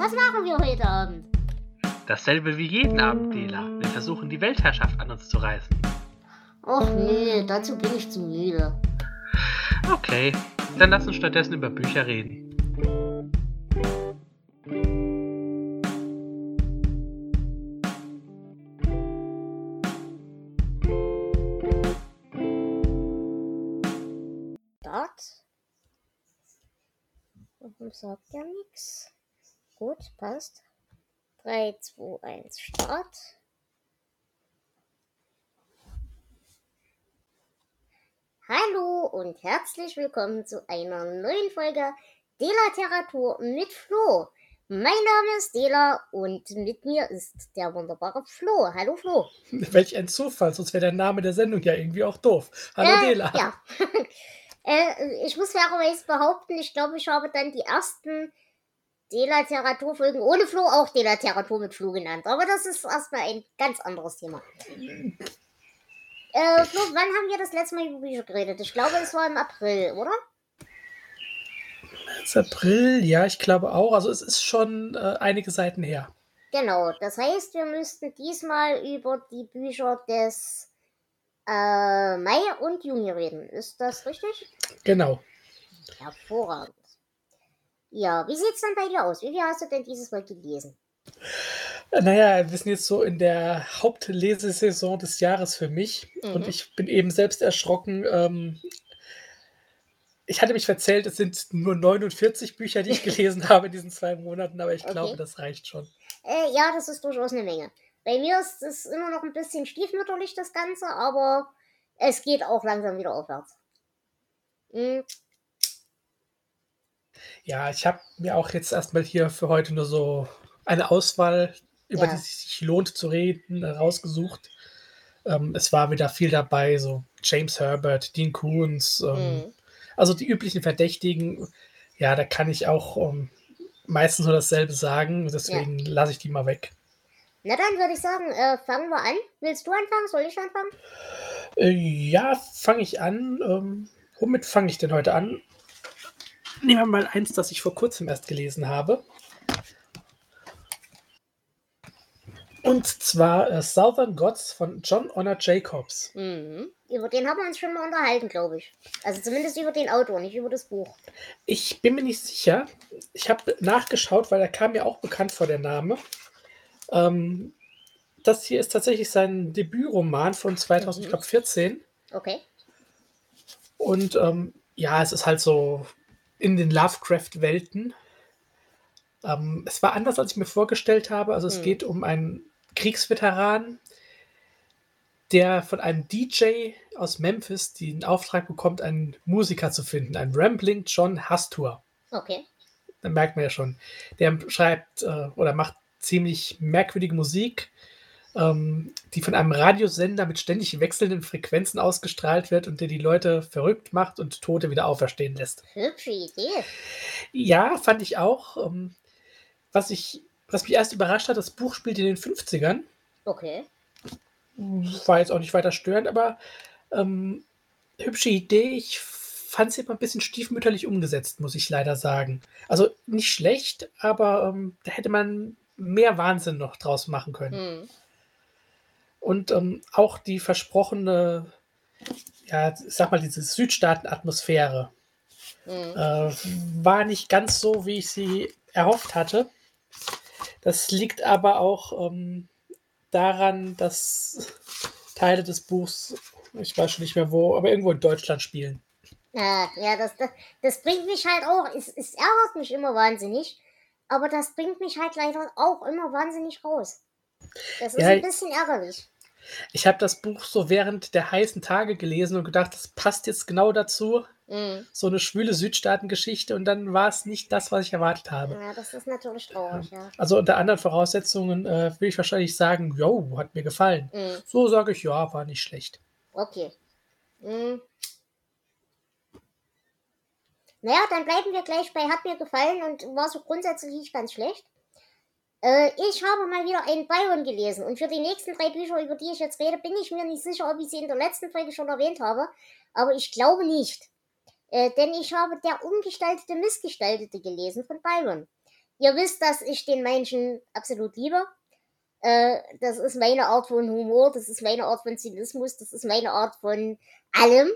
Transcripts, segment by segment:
was machen wir heute Abend? Dasselbe wie jeden Abend, Dela. Wir versuchen die Weltherrschaft an uns zu reißen. Och nee, dazu bin ich zu müde. Okay, dann lass uns stattdessen über Bücher reden. Start. Warum sagt ja nichts? Gut, passt. 3, 2, 1, Start. Hallo und herzlich willkommen zu einer neuen Folge Delateratur mit Flo. Mein Name ist Dela und mit mir ist der wunderbare Flo. Hallo Flo. Welch ein Zufall, sonst wäre der Name der Sendung ja irgendwie auch doof. Hallo Äh, Dela. Ja. äh, ich muss fairerweise behaupten, ich glaube, ich habe dann die ersten Delateraturfolgen ohne Flo auch Delateratur mit Flo genannt. Aber das ist erstmal ein ganz anderes Thema. Äh, Flo, wann haben wir das letzte Mal über Bücher geredet? Ich glaube, es war im April, oder? März, April, ja, ich glaube auch. Also es ist schon äh, einige Seiten her. Genau, das heißt, wir müssten diesmal über die Bücher des äh, Mai und Juni reden. Ist das richtig? Genau. Hervorragend. Ja, wie sieht's dann bei dir aus? Wie viel hast du denn dieses Mal gelesen? Naja, wir sind jetzt so in der Hauptlesesaison des Jahres für mich. Mhm. Und ich bin eben selbst erschrocken. Ähm, ich hatte mich verzählt, es sind nur 49 Bücher, die ich gelesen habe in diesen zwei Monaten, aber ich Okay. glaube, das reicht schon. Äh, ja, das ist durchaus eine Menge. Bei mir ist es immer noch ein bisschen stiefmütterlich, das Ganze, aber es geht auch langsam wieder aufwärts. Hm, Ja, ich habe mir auch jetzt erstmal hier für heute nur so eine Auswahl, über Ja. die es sich lohnt zu reden, rausgesucht. Ähm, es war wieder viel dabei, so James Herbert, Dean Koontz, ähm, hm. also die üblichen Verdächtigen. Ja, da kann ich auch ähm, meistens nur dasselbe sagen, deswegen lasse ich die mal weg. Na dann würde ich sagen, äh, fangen wir an. Willst du anfangen? Soll ich anfangen? Äh, ja, fange ich an. Ähm, womit fange ich denn heute an? Nehmen wir mal eins, das ich vor kurzem erst gelesen habe. Und zwar äh, Southern Gods von John Honor Jacobs. Mhm. Über den haben wir uns schon mal unterhalten, glaube ich. Also zumindest über den Autor, nicht über das Buch. Ich bin mir nicht sicher. Ich habe nachgeschaut, weil er kam mir auch bekannt vor der Name. Ähm, das hier ist tatsächlich sein Debütroman von 2014. Okay. Und ähm, ja, es ist halt so in den Lovecraft-Welten. Ähm, es war anders, als ich mir vorgestellt habe. Also es Hm. geht um einen Kriegsveteran, der von einem DJ aus Memphis den Auftrag bekommt, einen Musiker zu finden, einen Rambling John Hastur. Okay. Da merkt man ja schon. Der schreibt äh, oder macht ziemlich merkwürdige Musik, ähm, die von einem Radiosender mit ständig wechselnden Frequenzen ausgestrahlt wird und der die Leute verrückt macht und Tote wieder auferstehen lässt. Hübsche Idee. Ja, fand ich auch. Ähm, was, ich, was mich erst überrascht hat, das Buch spielt in den 50ern. Okay. War jetzt auch nicht weiter störend, aber ähm, hübsche Idee. Ich fand sie immer ein bisschen stiefmütterlich umgesetzt, muss ich leider sagen. Also nicht schlecht, aber ähm, da hätte man mehr Wahnsinn noch draus machen können. Hm. Und ähm, auch die versprochene, ja, ich sag mal, diese Südstaaten-Atmosphäre Hm. äh, war nicht ganz so, wie ich sie erhofft hatte. Das liegt aber auch ähm, daran, dass Teile des Buchs, ich weiß schon nicht mehr wo, aber irgendwo in Deutschland spielen. Ja, ja das, das, das bringt mich halt auch, es, es ärgert mich immer wahnsinnig, aber das bringt mich halt leider auch immer wahnsinnig raus. Das ist Ja, ein bisschen ärgerlich. Ich habe das Buch so während der heißen Tage gelesen und gedacht, das passt jetzt genau dazu. Mhm. So eine schwüle Südstaatengeschichte und dann war es nicht das, was ich erwartet habe. Ja, das ist natürlich traurig, ja. Also unter anderen Voraussetzungen äh, will ich wahrscheinlich sagen, jo, hat mir gefallen. Mhm. So sage ich, ja, war nicht schlecht. Okay. Mhm. Naja, dann bleiben wir gleich bei hat mir gefallen und war so grundsätzlich nicht ganz schlecht. Äh, ich habe mal wieder einen Byron gelesen und für die nächsten drei Bücher, über die ich jetzt rede, bin ich mir nicht sicher, ob ich sie in der letzten Folge schon erwähnt habe, aber ich glaube nicht. Äh, denn ich habe Der Umgestaltete Missgestaltete gelesen von Byron. ihr wisst, dass ich den Menschen absolut liebe. Äh, das ist meine Art von Humor, das ist meine Art von Zynismus, das ist meine Art von allem.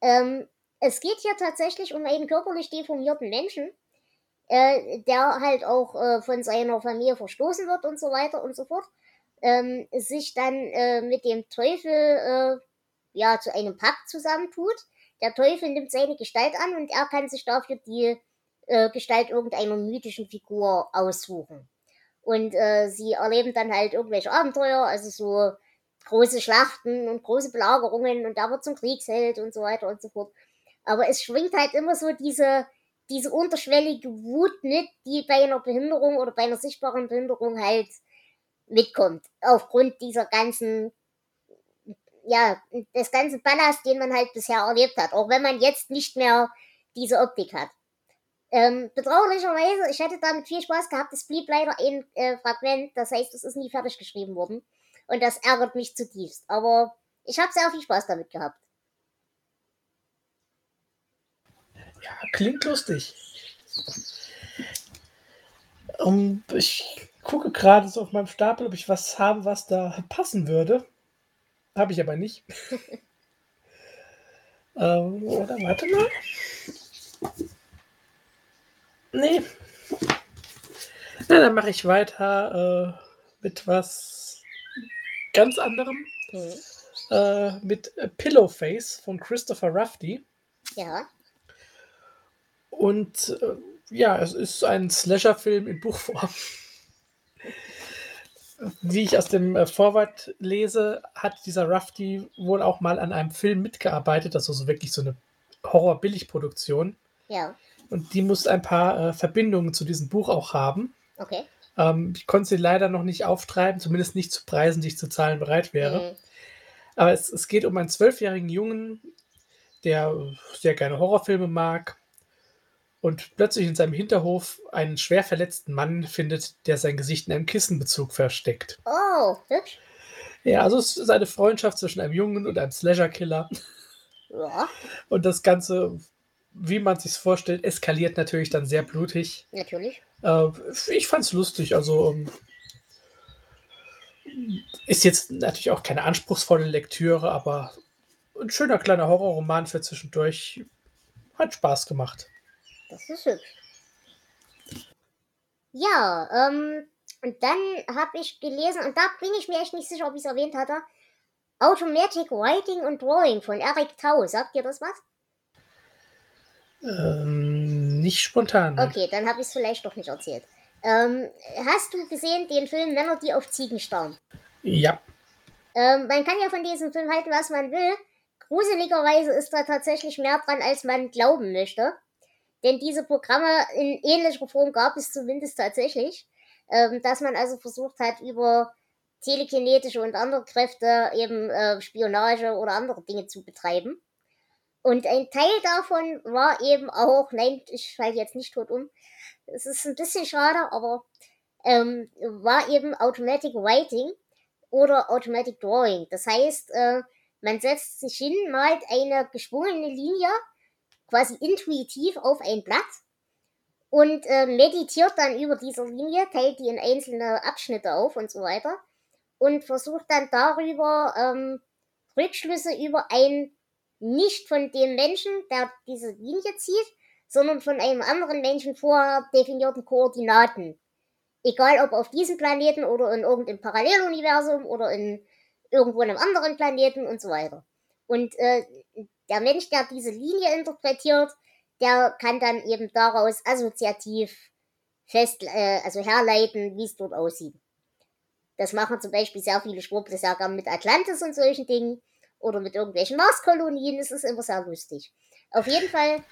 Ähm, es geht hier tatsächlich um einen körperlich deformierten Menschen, äh, der halt auch äh, von seiner Familie verstoßen wird und so weiter und so fort, ähm, sich dann äh, mit dem Teufel äh, ja zu einem Pakt zusammentut. Der Teufel nimmt seine Gestalt an und er kann sich dafür die äh, Gestalt irgendeiner mythischen Figur aussuchen. Und äh, sie erleben dann halt irgendwelche Abenteuer, also so große Schlachten und große Belagerungen und da wird zum Kriegsheld und so weiter und so fort. Aber es schwingt halt immer so diese, diese unterschwellige Wut mit, die bei einer Behinderung oder bei einer sichtbaren Behinderung halt mitkommt. Aufgrund dieser ganzen, ja, des ganzen Ballast, den man halt bisher erlebt hat. Auch wenn man jetzt nicht mehr diese Optik hat. Ähm, bedauerlicherweise, ich hätte damit viel Spaß gehabt, es blieb leider ein äh, Fragment, das heißt, es ist nie fertig geschrieben worden. Und das ärgert mich zutiefst. Aber ich habe sehr viel Spaß damit gehabt. Ja, klingt lustig. Um, ich gucke gerade so auf meinem Stapel, ob ich was habe, was da passen würde. Habe ich aber nicht. ähm, oder warte mal. Nee. Na, dann mache ich weiter äh, mit was ganz anderem. Mhm. Äh, mit Pillowface von Christopher Rafty. Ja. Und äh, ja, es ist ein Slasher-Film in Buchform. Wie ich aus dem äh, Vorwort lese, hat dieser Rafty wohl auch mal an einem Film mitgearbeitet, also so wirklich so eine Horror-Billig-Produktion. Ja. Und die muss ein paar äh, Verbindungen zu diesem Buch auch haben. Okay. Ähm, ich konnte sie leider noch nicht auftreiben, zumindest nicht zu Preisen, die ich zu zahlen bereit wäre. Mhm. Aber es, es geht um einen zwölfjährigen Jungen, der sehr gerne Horrorfilme mag und plötzlich in seinem Hinterhof einen schwer verletzten Mann findet, der sein Gesicht in einem Kissenbezug versteckt. Oh, hübsch. Ja, also es ist eine Freundschaft zwischen einem Jungen und einem Slasher-Killer. Ja, Und das Ganze, wie man sich vorstellt, eskaliert natürlich dann sehr blutig. natürlich. Äh, ich fand's lustig, also ähm, ist jetzt natürlich auch keine anspruchsvolle Lektüre, aber ein schöner kleiner Horrorroman für zwischendurch. Hat Spaß gemacht. Das ist hübsch. Ja, ähm, und dann habe ich gelesen, und da bin ich mir echt nicht sicher, ob ich es erwähnt hatte, Automatic Writing und Drawing von Eric Tau. Sagt dir das was? Ähm, nicht spontan. Okay, dann habe ich es vielleicht doch nicht erzählt. Ähm, hast du gesehen den Film Männer, die auf Ziegen starren? Ja. Ähm, man kann ja von diesem Film halten, was man will. Gruseligerweise ist da tatsächlich mehr dran, als man glauben möchte. Denn diese Programme in ähnlicher Form gab es zumindest tatsächlich. Ähm, dass man also versucht hat, über telekinetische und andere Kräfte eben äh, Spionage oder andere Dinge zu betreiben. Und ein Teil davon war eben auch, nein, ich falle jetzt nicht tot um. Es ist ein bisschen schade, aber ähm, war eben Automatic Writing oder Automatic Drawing. Das heißt, äh, man setzt sich hin, malt eine geschwungene Linie quasi intuitiv auf ein Blatt und äh, meditiert dann über diese Linie, teilt die in einzelne Abschnitte auf und so weiter und versucht dann darüber ähm, Rückschlüsse über ein nicht von dem Menschen, der diese Linie zieht, sondern von einem anderen Menschen vorher definierten Koordinaten. Egal ob auf diesem Planeten oder in irgendeinem Paralleluniversum oder in irgendwo einem anderen Planeten und so weiter. Und äh, der Mensch, der diese Linie interpretiert, der kann dann eben daraus assoziativ fest, äh, also herleiten, wie es dort aussieht. Das machen zum Beispiel sehr viele gern mit Atlantis und solchen Dingen oder mit irgendwelchen Marskolonien. Es ist immer sehr lustig. Auf jeden Fall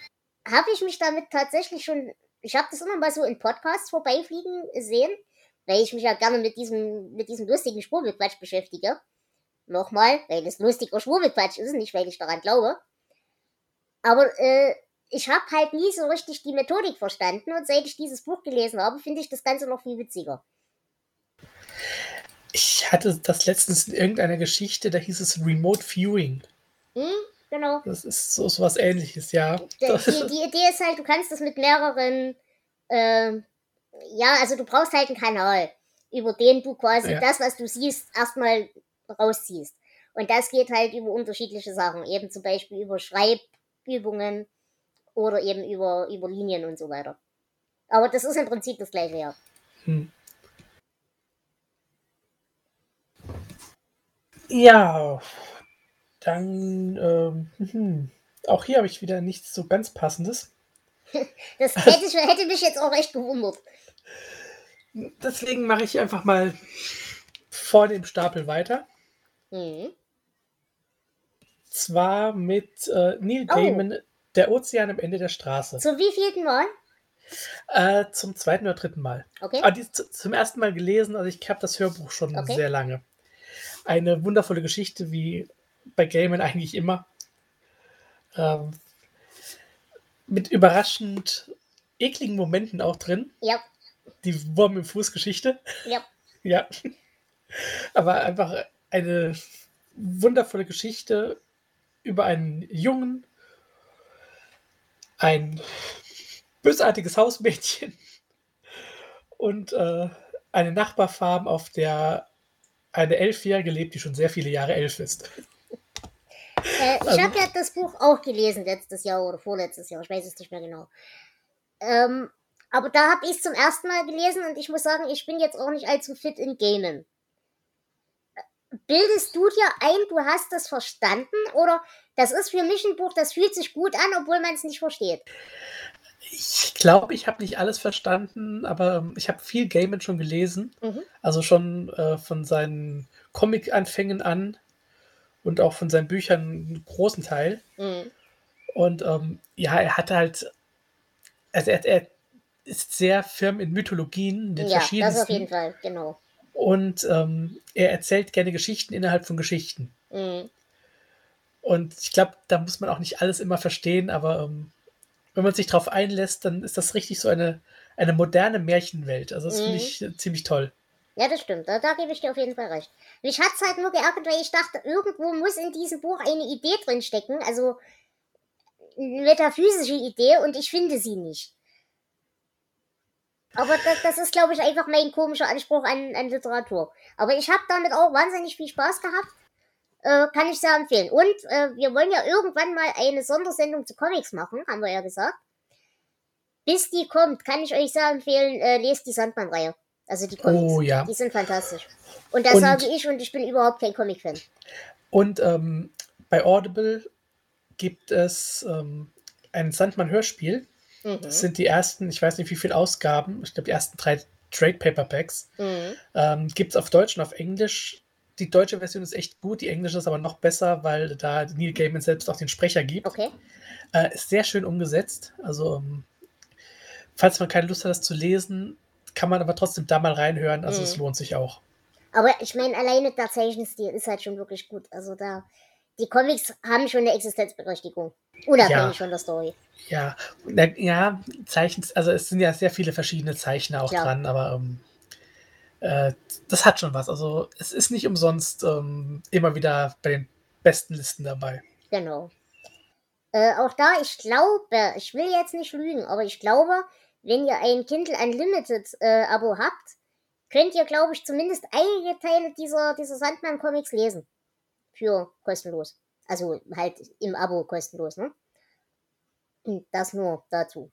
habe ich mich damit tatsächlich schon, ich habe das immer mal so in Podcasts vorbeifliegen sehen, weil ich mich ja gerne mit diesem, mit diesem lustigen Schwurbelquatsch beschäftige. Nochmal, weil es lustiger Schwurbelquatsch ist, nicht weil ich daran glaube. Aber äh, ich habe halt nie so richtig die Methodik verstanden und seit ich dieses Buch gelesen habe, finde ich das Ganze noch viel witziger. Ich hatte das letztens in irgendeiner Geschichte, da hieß es Remote Viewing. Hm, genau. Das ist so, so was ähnliches, ja. Die, die, die Idee ist halt, du kannst das mit mehreren äh, Ja, also du brauchst halt einen Kanal, über den du quasi Ja. das, was du siehst, erstmal rausziehst. Und das geht halt über unterschiedliche Sachen, eben zum Beispiel über Schreibübungen oder eben über, über Linien und so weiter. Aber das ist im Prinzip das gleiche, ja. Hm. Ja, dann, ähm, hm, auch hier habe ich wieder nichts so ganz Passendes. Das hätte, ich, hätte mich jetzt auch echt gewundert. Deswegen mache ich einfach mal vor dem Stapel weiter. Mhm. Zwar mit äh, Neil Oh. Gaiman, Der Ozean am Ende der Straße. Zum wievielten Mal? Äh, zum zweiten oder dritten Mal. Okay. Ah, die, zu- zum ersten Mal gelesen, also ich habe das Hörbuch schon Okay. sehr lange. Eine wundervolle Geschichte, wie bei Gaiman eigentlich immer. Ähm, mit überraschend ekligen Momenten auch drin. Ja, Die Wurm im Fuß Geschichte. ja. Ja. Aber einfach eine wundervolle Geschichte über einen Jungen, ein bösartiges Hausmädchen und äh, eine Nachbarfarm, auf der eine Elfjährige lebt, die schon sehr viele Jahre elf ist. Äh, ich Also- habe ja das Buch auch gelesen letztes Jahr oder vorletztes Jahr, ich weiß es nicht mehr genau. Ähm, aber da habe ich es zum ersten Mal gelesen und ich muss sagen, ich bin jetzt auch nicht allzu fit in Gamen. Bildest du dir ein, du hast das verstanden oder das ist für mich ein Buch, das fühlt sich gut an, obwohl man es nicht versteht? Ich glaube, ich habe nicht alles verstanden, aber ich habe viel Gaiman schon gelesen. Mhm. Also schon äh, von seinen Comic-Anfängen an und auch von seinen Büchern einen großen Teil. Mhm. Und ähm, ja, er hatte halt, also er, er ist sehr firm in Mythologien, den Ja, das verschiedensten. auf jeden Fall, genau. Und ähm, er erzählt gerne Geschichten innerhalb von Geschichten. Mhm. Und ich glaube, da muss man auch nicht alles immer verstehen, aber ähm, wenn man sich darauf einlässt, dann ist das richtig so eine, eine moderne Märchenwelt. Also das finde Mhm. ich äh, ziemlich toll. Ja, das stimmt. Da, da gebe ich dir auf jeden Fall recht. Mich hat es halt nur geärgert, weil ich dachte, irgendwo muss in diesem Buch eine Idee drin stecken, also eine metaphysische Idee, und ich finde sie nicht. Aber das, das ist, glaube ich, einfach mein komischer Anspruch an, an Literatur. Aber ich habe damit auch wahnsinnig viel Spaß gehabt. Äh, kann ich sehr empfehlen. Und äh, wir wollen ja irgendwann mal eine Sondersendung zu Comics machen, haben wir ja gesagt. Bis die kommt, kann ich euch sehr empfehlen, äh, lest die Sandmann-Reihe. Also die Comics. Oh ja. Die sind fantastisch. Und das Und- sage ich und ich bin überhaupt kein Comic-Fan. Und ähm, bei Audible gibt es ähm, ein Sandmann-Hörspiel. Mhm. Das sind die ersten, ich weiß nicht wie viele Ausgaben, ich glaube die ersten drei Trade Paperbacks. Mhm. Ähm, gibt es auf Deutsch und auf Englisch. Die deutsche Version ist echt gut, die englische ist aber noch besser, weil da Neil Gaiman selbst auch den Sprecher gibt. Okay. Äh, ist sehr schön umgesetzt. Also, ähm, falls man keine Lust hat, das zu lesen, kann man aber trotzdem da mal reinhören. Also, es Mhm. lohnt sich auch. Aber ich meine, alleine der Zeichenstil ist halt schon wirklich gut. Also da, die Comics haben schon eine Existenzberechtigung. Unabhängig Ja. von der Story. Ja, ja, Zeichen, also es sind ja sehr viele verschiedene Zeichner auch Klar. dran, aber ähm, äh, das hat schon was. Also, es ist nicht umsonst ähm, immer wieder bei den besten Listen dabei. Genau. Äh, auch da, ich glaube, ich will jetzt nicht lügen, aber ich glaube, wenn ihr ein Kindle Unlimited äh, Abo habt, könnt ihr, glaube ich, zumindest einige Teile dieser, dieser Sandman-Comics lesen. Für kostenlos. Also halt im Abo kostenlos, ne? Das nur dazu.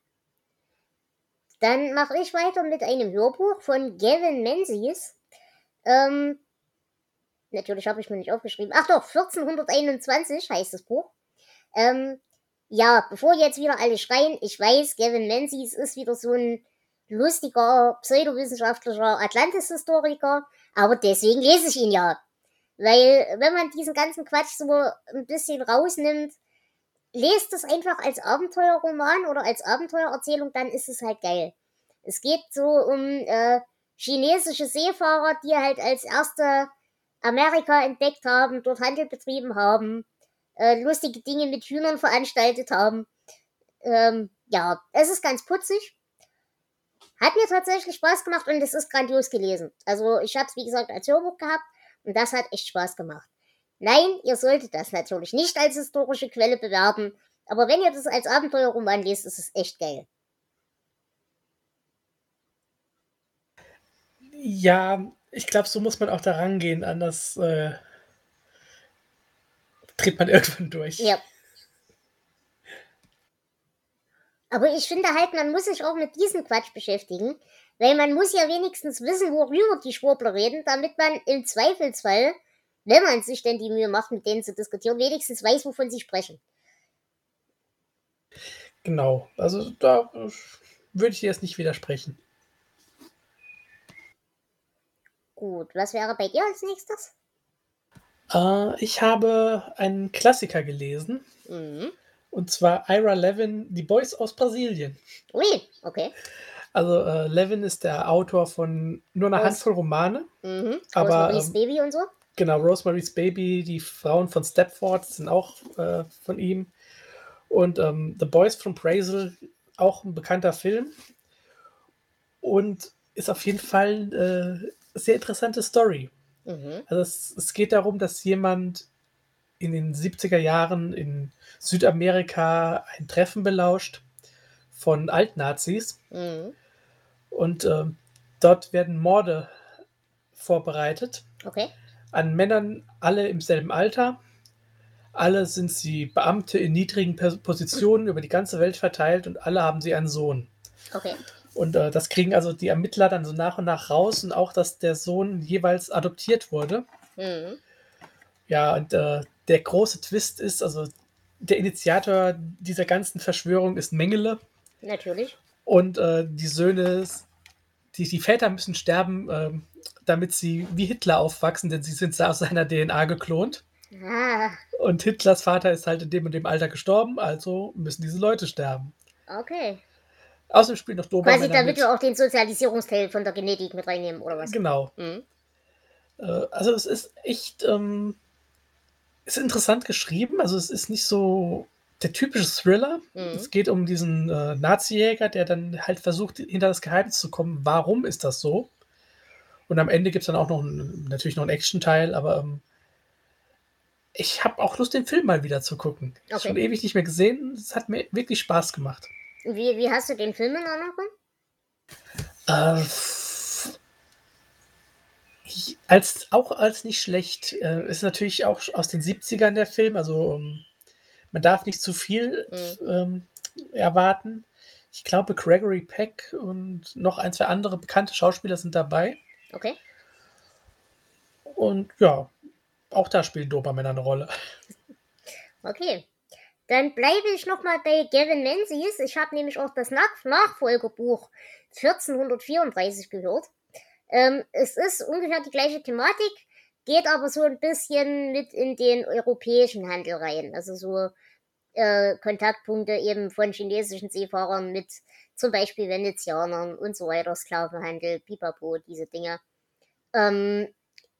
Dann mache ich weiter mit einem Hörbuch von Gavin Menzies. Ähm, natürlich habe ich mir nicht aufgeschrieben. Ach doch, 1421 heißt das Buch. Ähm, ja, bevor jetzt wieder alle schreien, ich weiß, Gavin Menzies ist wieder so ein lustiger, pseudowissenschaftlicher Atlantis-Historiker, aber deswegen lese ich ihn ja. Weil, wenn man diesen ganzen Quatsch so ein bisschen rausnimmt, lest es einfach als Abenteuerroman oder als Abenteuererzählung, dann ist es halt geil. Es geht so um äh, chinesische Seefahrer, die halt als erste Amerika entdeckt haben, dort Handel betrieben haben, äh, lustige Dinge mit Hühnern veranstaltet haben. Ähm, ja, es ist ganz putzig. Hat mir tatsächlich Spaß gemacht und es ist grandios gelesen. Also ich habe es, wie gesagt, als Hörbuch gehabt und das hat echt Spaß gemacht. Nein, ihr solltet das natürlich nicht als historische Quelle bewerben, aber wenn ihr das als Abenteuerroman lest, ist es echt geil. Ja, ich glaube, so muss man auch da rangehen, anders äh, dreht man irgendwann durch. Ja. Aber ich finde halt, man muss sich auch mit diesem Quatsch beschäftigen, weil man muss ja wenigstens wissen, worüber die Schwurbler reden, damit man im Zweifelsfall, wenn man sich denn die Mühe macht, mit denen zu diskutieren, wenigstens weiß, wovon sie sprechen. Genau, also da äh, würde ich dir jetzt nicht widersprechen. Gut, was wäre bei dir als nächstes? Äh, ich habe einen Klassiker gelesen. Mhm. Und zwar Ira Levin, Die Boys aus Brasilien. Ui, okay. Also äh, Levin ist der Autor von nur einer Aus- Handvoll Romane. Mhm. Aber, Rosemary's ähm, Baby und so? Genau, Rosemary's Baby, die Frauen von Stepford sind auch äh, von ihm. Und ähm, The Boys from Brazil, auch ein bekannter Film. Und ist auf jeden Fall äh, eine sehr interessante Story. Mhm. Also es, es geht darum, dass jemand in den 70er Jahren in Südamerika ein Treffen belauscht von Altnazis. Mhm. Und ähm, dort werden Morde vorbereitet Okay. an Männern, alle im selben Alter. Alle sind sie Beamte in niedrigen Positionen über die ganze Welt verteilt und alle haben sie einen Sohn. Okay. Und äh, das kriegen also die Ermittler dann so nach und nach raus und auch, dass der Sohn jeweils adoptiert wurde. Mhm. Ja, und äh, der große Twist ist, also der Initiator dieser ganzen Verschwörung ist Mengele Natürlich. Und äh, die Söhne, die, die Väter müssen sterben, ähm, damit sie wie Hitler aufwachsen, denn sie sind aus seiner DNA geklont. Ah, Und Hitlers Vater ist halt in dem und dem Alter gestorben, also müssen diese Leute sterben. okay. Außerdem spielt noch Quasi Dobermänner damit mit. wir auch den Sozialisierungsteil von der Genetik mit reinnehmen, oder was? Genau. Mhm. Äh, also es ist echt, ähm, ist interessant geschrieben. Also es ist nicht so der typische Thriller. Mhm. Es geht um diesen äh, Nazi-Jäger, der dann halt versucht, hinter das Geheimnis zu kommen. Warum ist das so? Und am Ende gibt es dann auch noch einen, natürlich noch einen Action-Teil, aber ähm, ich habe auch Lust, den Film mal wieder zu gucken. Okay. Schon ewig nicht mehr gesehen. Es hat mir wirklich Spaß gemacht. Wie, wie hast du den Film in Erinnerung? Äh, als, auch als nicht schlecht. Äh, ist natürlich auch aus den 70ern der Film, also ähm, man darf nicht zu viel ähm, erwarten. Ich glaube, Gregory Peck und noch ein, zwei andere bekannte Schauspieler sind dabei. Okay. Und ja, auch da spielen Dobermänner eine Rolle. Okay. Dann bleibe ich nochmal bei Gavin Menzies. Ich habe nämlich auch das Nach Nachfolgerbuch 1434 gehört. Ähm, es ist ungefähr die gleiche Thematik, geht aber so ein bisschen mit in den europäischen Handel rein. Also so äh, Kontaktpunkte eben von chinesischen Seefahrern mit zum Beispiel Venezianern und so weiter, Sklavenhandel, Pipapo, diese Dinge. Ähm,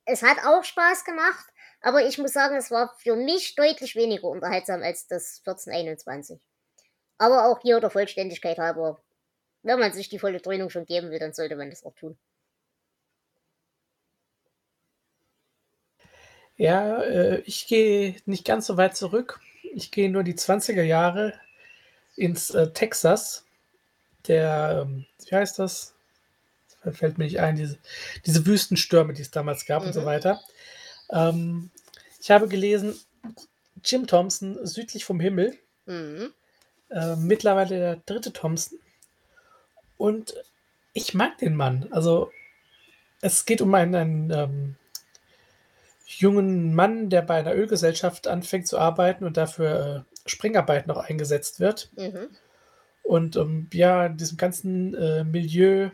es hat auch Spaß gemacht, aber ich muss sagen, es war für mich deutlich weniger unterhaltsam als das 1421. Aber auch hier der Vollständigkeit halber, wenn man sich die volle Dröhnung schon geben will, dann sollte man das auch tun. Ja, äh, ich gehe nicht ganz so weit zurück. Ich gehe nur die 20er Jahre ins äh, Texas. Der, ähm, wie heißt das? Das fällt mir nicht ein, diese, diese Wüstenstürme, die es damals gab und so Mhm. weiter. Ähm, ich habe gelesen, Jim Thompson, Südlich vom Himmel, Mhm. äh, mittlerweile der dritte Thompson. Und ich mag den Mann. Also, es geht um einen, einen ähm, jungen Mann, der bei einer Ölgesellschaft anfängt zu arbeiten und dafür äh, Springarbeit noch eingesetzt wird. Mhm. Und ähm, ja, in diesem ganzen äh, Milieu,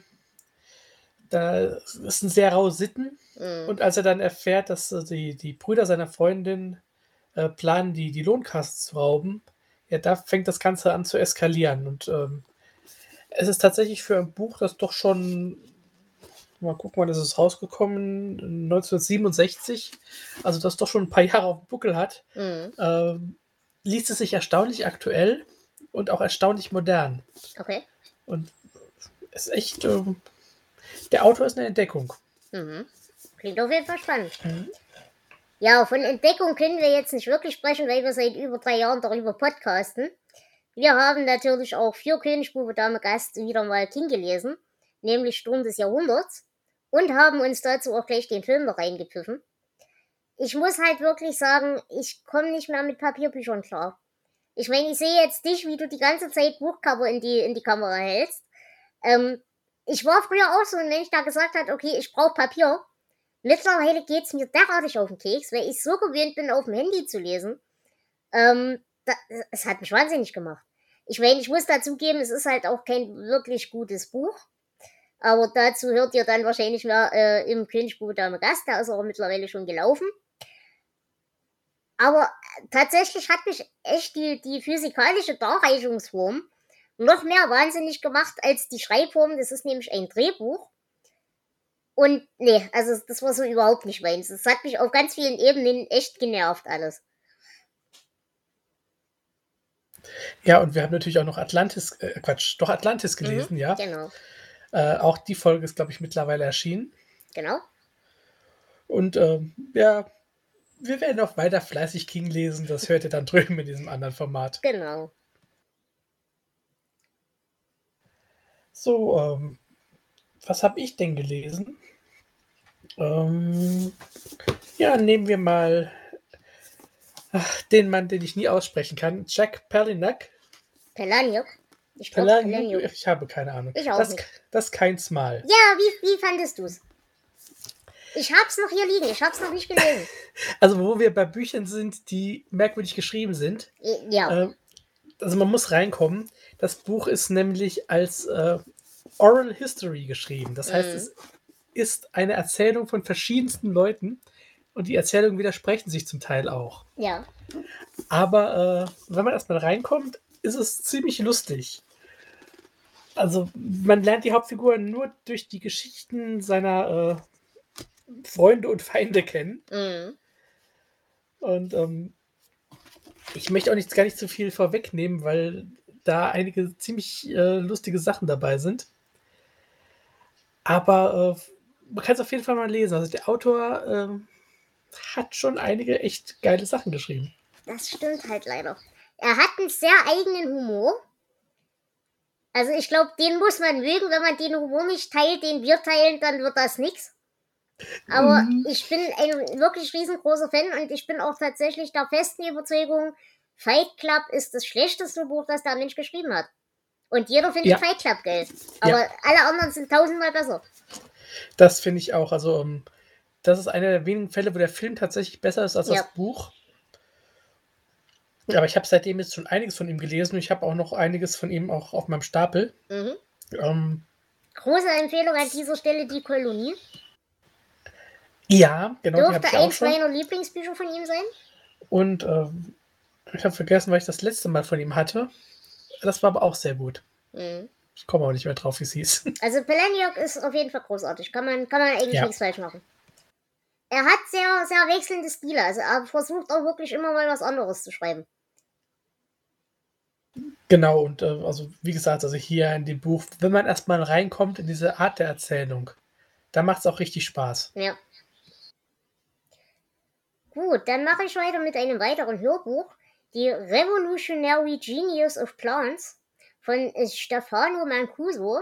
da ist ein sehr raue Sitten. Mhm. Und als er dann erfährt, dass äh, die, die Brüder seiner Freundin äh, planen, die, die Lohnkasse zu rauben, ja, da fängt das Ganze an zu eskalieren. Und ähm, es ist tatsächlich für ein Buch, das doch schon, mal gucken, wann ist es rausgekommen, 1967, also das doch schon ein paar Jahre auf dem Buckel hat, Mhm. ähm, liest es sich erstaunlich aktuell und auch erstaunlich modern. Okay. Und es ist echt, ähm, der Autor ist eine Entdeckung. Mhm. Klingt auf jeden Fall spannend. Mhm. Ja, von Entdeckung können wir jetzt nicht wirklich sprechen, weil wir seit über drei Jahren darüber podcasten. Wir haben natürlich auch für Königsbuche Dame Gast wieder mal King gelesen, nämlich Sturm des Jahrhunderts. Und haben uns dazu auch gleich den Film reingepfiffen. Ich muss halt wirklich sagen, ich komme nicht mehr mit Papierbüchern klar. Ich meine, ich sehe jetzt dich, wie du die ganze Zeit Buchcover in die, in die Kamera hältst. Ähm, ich war früher auch so ein Mensch, der gesagt hat, okay, ich brauche Papier. Mittlerweile geht's mir derartig auf den Keks, weil ich so gewöhnt bin, auf dem Handy zu lesen. Ähm, da, es hat mich wahnsinnig gemacht. Ich meine, ich muss dazugeben, es ist halt auch kein wirklich gutes Buch. Aber dazu hört ihr dann wahrscheinlich mehr äh, im Königsbuch Dame Gast. Da ist aber mittlerweile schon gelaufen. Aber äh, tatsächlich hat mich echt die, die physikalische Darreichungsform noch mehr wahnsinnig gemacht als die Schreibform. Das ist nämlich ein Drehbuch. Und nee, also das war so überhaupt nicht meins. Das hat mich auf ganz vielen Ebenen echt genervt alles. Ja, und wir haben natürlich auch noch Atlantis, äh, Quatsch, doch Atlantis mhm, gelesen, mhm, ja. Genau. Äh, auch die Folge ist, glaube ich, mittlerweile erschienen. Genau. Und ähm, ja, wir werden auch weiter fleißig King lesen. Das hört ihr dann drüben in diesem anderen Format. Genau. So, ähm, was habe ich denn gelesen? Ähm, ja, nehmen wir mal ach, den Mann, den ich nie aussprechen kann, Jack Palahniuk. Palahniuk? Ich, Palahniuk? ich habe keine Ahnung. Ich auch das, nicht. das ist kein Smile. Ja, wie, wie fandest du es? Ich hab's noch hier liegen, ich hab's noch nicht gelesen. Also, wo wir bei Büchern sind, die merkwürdig geschrieben sind. Ja. Äh, also, man muss reinkommen. Das Buch ist nämlich als äh, Oral History geschrieben. Das heißt, mhm. es ist eine Erzählung von verschiedensten Leuten und die Erzählungen widersprechen sich zum Teil auch. Ja. Aber äh, wenn man erstmal reinkommt, ist es ziemlich lustig. Also, man lernt die Hauptfigur nur durch die Geschichten seiner äh, Freunde und Feinde kennen. Mhm. Und ähm, ich möchte auch nicht, gar nicht zu viel vorwegnehmen, weil da einige ziemlich äh, lustige Sachen dabei sind. Aber äh, man kann es auf jeden Fall mal lesen. Also der Autor äh, hat schon einige echt geile Sachen geschrieben. Das stimmt halt leider. Er hat einen sehr eigenen Humor. Also ich glaube, den muss man mögen. Wenn man den Humor nicht teilt, den wir teilen, dann wird das nichts. Aber mhm. ich bin ein wirklich riesengroßer Fan und ich bin auch tatsächlich der festen Überzeugung, Fight Club ist das schlechteste Buch, das der Mensch geschrieben hat. Und jeder findet ja. Fight Club geil. Aber ja. alle anderen sind tausendmal besser. Das finde ich auch. Also, um, ähm, das ist einer der wenigen Fälle, wo der Film tatsächlich besser ist als ja. das Buch. Aber ich habe seitdem jetzt schon einiges von ihm gelesen. Ich habe auch noch einiges von ihm auch auf meinem Stapel. Mhm. Ähm, Große Empfehlung an dieser Stelle die Kolonie. Ja, genau. Dürfte eins meiner Lieblingsbücher von ihm sein. Und äh, ich habe vergessen, weil ich das letzte Mal von ihm hatte. Das war aber auch sehr gut. Mhm. Ich komme auch nicht mehr drauf, wie es hieß. Also Peleniok ist auf jeden Fall großartig. Kann man, kann man eigentlich ja. nichts falsch machen. Er hat sehr, sehr wechselnde Stile. Also er versucht auch wirklich immer mal was anderes zu schreiben. Genau, und äh, also wie gesagt, also hier in dem Buch, wenn man erstmal reinkommt in diese Art der Erzählung, da macht es auch richtig Spaß. Ja. Gut, dann mache ich weiter mit einem weiteren Hörbuch. Die Revolutionary Genius of Plants von Stefano Mancuso.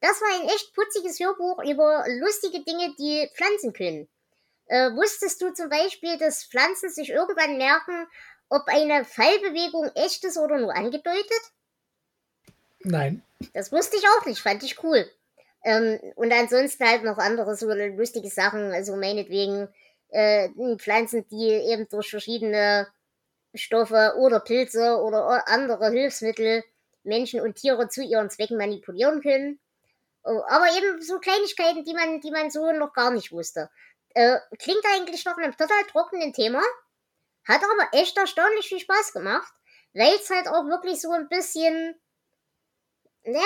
Das war ein echt putziges Hörbuch über lustige Dinge, die Pflanzen können. Äh, wusstest du zum Beispiel, dass Pflanzen sich irgendwann merken, ob eine Fallbewegung echt ist oder nur angedeutet? Nein. Das wusste ich auch nicht, fand ich cool. Ähm, und ansonsten halt noch andere so lustige Sachen, also meinetwegen äh, Pflanzen, die eben durch verschiedene Stoffe oder Pilze oder andere Hilfsmittel Menschen und Tiere zu ihren Zwecken manipulieren können. Oh, aber eben so Kleinigkeiten, die man, die man so noch gar nicht wusste. Äh, klingt eigentlich nach einem total trockenen Thema, hat aber echt erstaunlich viel Spaß gemacht, weil es halt auch wirklich so ein bisschen naja,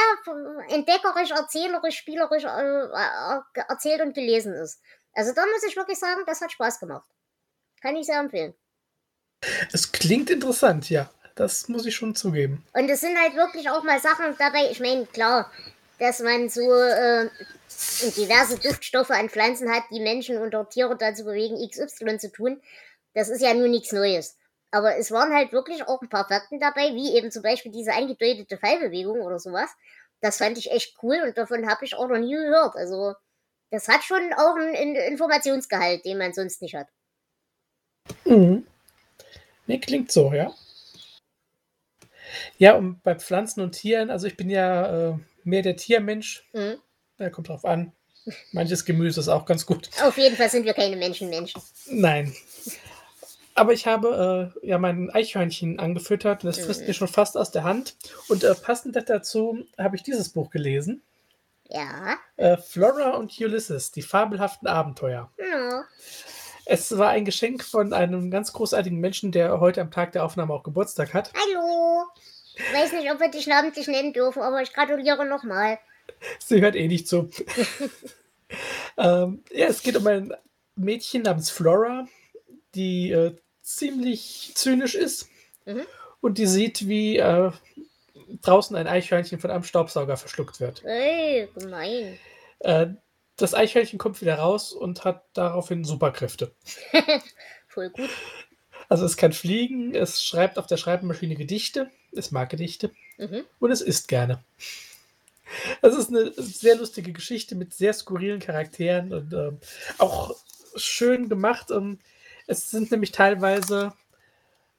entdeckerisch, erzählerisch, spielerisch äh, äh, erzählt und gelesen ist. Also da muss ich wirklich sagen, das hat Spaß gemacht. Kann ich sehr empfehlen. Es klingt interessant, ja. Das muss ich schon zugeben. Und es sind halt wirklich auch mal Sachen dabei. Ich meine, klar, dass man so äh, diverse Duftstoffe an Pflanzen hat, die Menschen und auch Tiere dazu bewegen, XY zu tun. Das ist ja nur nichts Neues. Aber es waren halt wirklich auch ein paar Fakten dabei, wie eben zum Beispiel diese angedeutete Fallbewegung oder sowas. Das fand ich echt cool und davon habe ich auch noch nie gehört. Also das hat schon auch einen Informationsgehalt, den man sonst nicht hat. Mhm. Nee, klingt so, ja. Ja, und bei Pflanzen und Tieren, also ich bin ja äh, mehr der Tiermensch. Mhm. Ja, kommt drauf an. Manches Gemüse ist auch ganz gut. Auf jeden Fall sind wir keine Menschenmenschen. Nein. Aber ich habe äh, ja mein Eichhörnchen angefüttert und das frisst mhm. mir schon fast aus der Hand. Und äh, passend dazu habe ich dieses Buch gelesen. Ja. Äh, Flora und Ulysses, die fabelhaften Abenteuer. Ja. Es war ein Geschenk von einem ganz großartigen Menschen, der heute am Tag der Aufnahme auch Geburtstag hat. Hallo. Ich weiß nicht, ob wir dich namentlich nennen dürfen, aber ich gratuliere nochmal. Sie hört eh nicht zu. ähm, ja, es geht um ein Mädchen namens Flora, die äh, ziemlich zynisch ist mhm. und die sieht, wie äh, draußen ein Eichhörnchen von einem Staubsauger verschluckt wird. Ey, gemein. Äh, das Eichhörnchen kommt wieder raus und hat daraufhin Superkräfte. Voll gut. Also es kann fliegen, es schreibt auf der Schreibmaschine Gedichte, es mag Gedichte mhm. und es isst gerne. Das ist eine sehr lustige Geschichte mit sehr skurrilen Charakteren und ähm, auch schön gemacht. Und es sind nämlich teilweise,